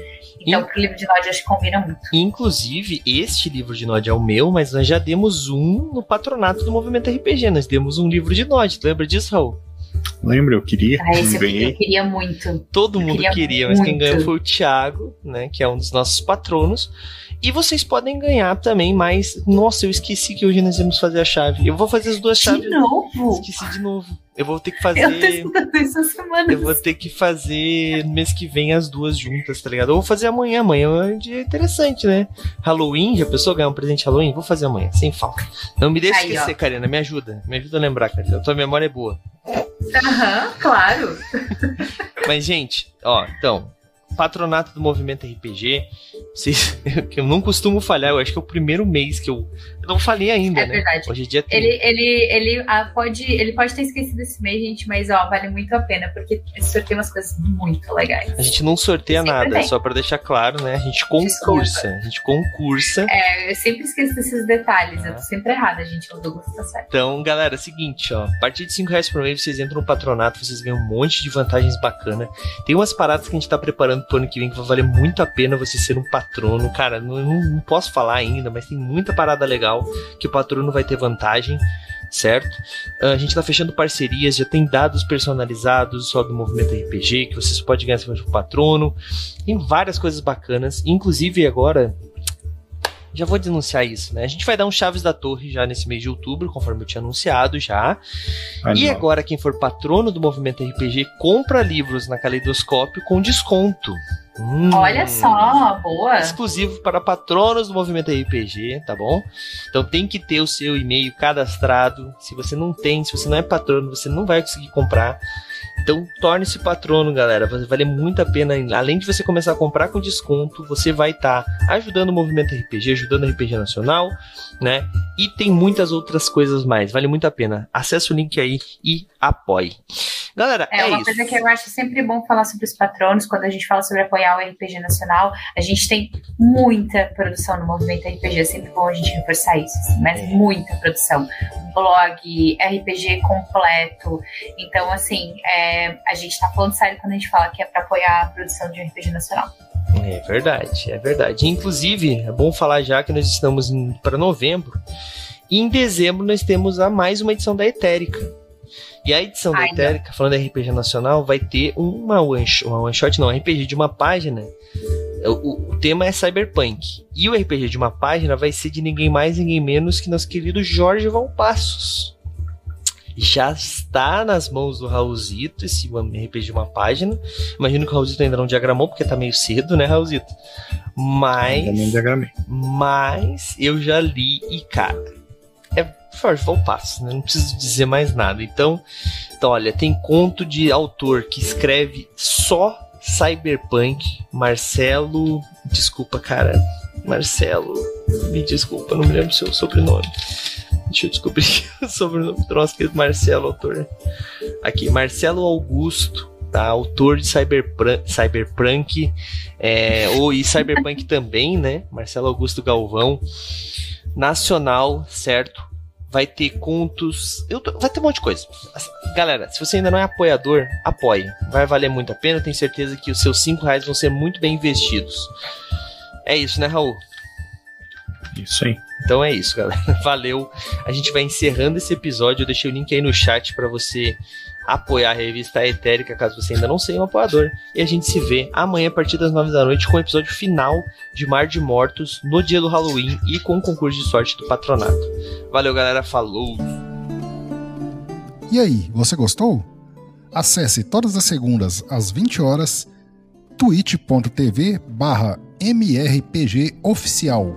Então, pro livro de Nod, acho que combina muito. Inclusive, este livro de Nod é o meu, mas nós já demos um no patronato do Movimento RPG. Nós demos um livro de Nod. Lembra disso, Raul? Lembra? Eu queria. Ah, esse eu, ganhei. eu queria muito. Todo Eu mundo queria queria, mas quem muito. ganhou foi o Thiago, né? Que é um dos nossos patronos. E vocês podem ganhar também, mas. Nossa, eu esqueci que hoje nós íamos fazer a chave. Eu vou fazer as duas chaves. De novo? Esqueci de novo. Eu vou ter que Eu tô fazer. essa semana. Eu vou ter que fazer no mês que vem as duas juntas, tá ligado? Eu vou fazer amanhã. Amanhã é um dia interessante, né? Halloween, já pensou ganhar um presente Halloween? Vou fazer amanhã, sem falta. Não me deixe esquecer, ó. Karina. Me ajuda. Me ajuda a lembrar, Karina. A tua memória é boa. Aham, claro. Mas, gente, ó, então, patronato do Movimento RPG, vocês, eu não costumo falhar, eu acho que é o primeiro mês que eu, eu não falei ainda, É né? verdade. Hoje é dia 30. Ele, ele, ele, ah, pode, ele pode ter esquecido esse mês, gente, mas ó, vale muito a pena, porque esse sorteio umas coisas muito legais. A gente não sorteia nada, tem. só pra deixar claro, né? A gente concursa, a gente concursa. É, eu sempre esqueço desses detalhes, eu Ah. tô sempre errada, gente. O Douglas tá certo. Então, galera, é o seguinte, ó. A partir de 5 reais por mês, vocês entram no patronato, vocês ganham um monte de vantagens bacanas. Tem umas paradas que a gente tá preparando pro ano que vem que vai valer muito a pena você ser um patrono. Cara, não, não, posso falar ainda, mas tem muita parada legal que o patrono vai ter vantagem. Certo? Ah, A gente tá fechando parcerias, já tem dados personalizados só do movimento RPG, que vocês podem ganhar se for patrono. Tem várias coisas bacanas. Inclusive agora, já vou denunciar isso, né? A gente vai dar um Chaves da Torre já nesse mês de outubro, conforme eu tinha anunciado já. E agora, quem for patrono do movimento RPG, compra livros na Caleidoscópio com desconto. Hum. Olha só, boa. Exclusivo para patronos do movimento RPG, tá bom? Então tem que ter o seu e-mail cadastrado. Se você não tem, se você não é patrono, você não vai conseguir comprar. Então torne-se patrono, galera. Vai valer muito a pena. Além de você começar a comprar com desconto, você vai estar ajudando o movimento RPG, ajudando o RPG Nacional, né? E tem muitas outras coisas mais. Vale muito a pena. Acesse o link aí e apoie. Galera, é, É, uma isso. coisa que eu acho sempre bom falar sobre os patronos, quando a gente fala sobre apoiar o RPG Nacional, a gente tem muita produção no movimento RPG, é sempre bom a gente reforçar isso, assim, mas muita produção. Blog, RPG completo. Então, assim, é, a gente tá falando sério quando a gente fala que é pra apoiar a produção de um RPG Nacional. É verdade, é verdade. Inclusive, é bom falar já que nós estamos para novembro. E em dezembro nós temos a mais uma edição da Etérica. E a edição da Ai, Etérica, falando da RPG Nacional, vai ter uma one, shot, uma one shot, não, RPG de uma página. O, o- o tema é Cyberpunk. E o RPG de uma página vai ser de ninguém mais, ninguém menos que nosso querido Jorge Valpassos. Já está nas mãos do Raulzito esse RPG de uma página. Imagino que o Raulzito ainda não diagramou, porque tá meio cedo, né, Raulzito? Mas. Ainda não diagramei. Mas eu já li e, cara, é Jorge Valpasso, né? Não preciso dizer mais nada. Então, então, olha, tem conto de autor que escreve só Cyberpunk, Marcelo. Desculpa, cara. Marcelo. Me desculpa, não me lembro seu sobrenome. Deixa eu descobrir o sobrenome do nosso querido Marcelo, autor. Aqui, Marcelo Augusto, tá? Autor de Cyberpunk, Cyberpunk é, ou, e Cyberpunk também, né? Marcelo Augusto Galvão. Nacional, certo? Vai ter contos. Eu tô- vai ter um monte de coisa. Assim, Galera, se você ainda não é apoiador, apoie. Vai valer muito a pena. Tenho certeza que os seus 5 reais vão ser muito bem investidos. É isso, né, Raul? Isso aí. Então é isso, galera. Valeu. A gente vai encerrando esse episódio. Eu deixei o link aí no chat para você apoiar a revista Etérica, caso você ainda não seja um apoiador. E a gente se vê amanhã a partir das 9 da noite com o episódio final de Mar de Mortos no dia do Halloween e com o concurso de sorte do patronato. Valeu, galera. Falou. E aí, você gostou? Acesse todas as segundas às 20 horas twitch.tv barra mrpgoficial.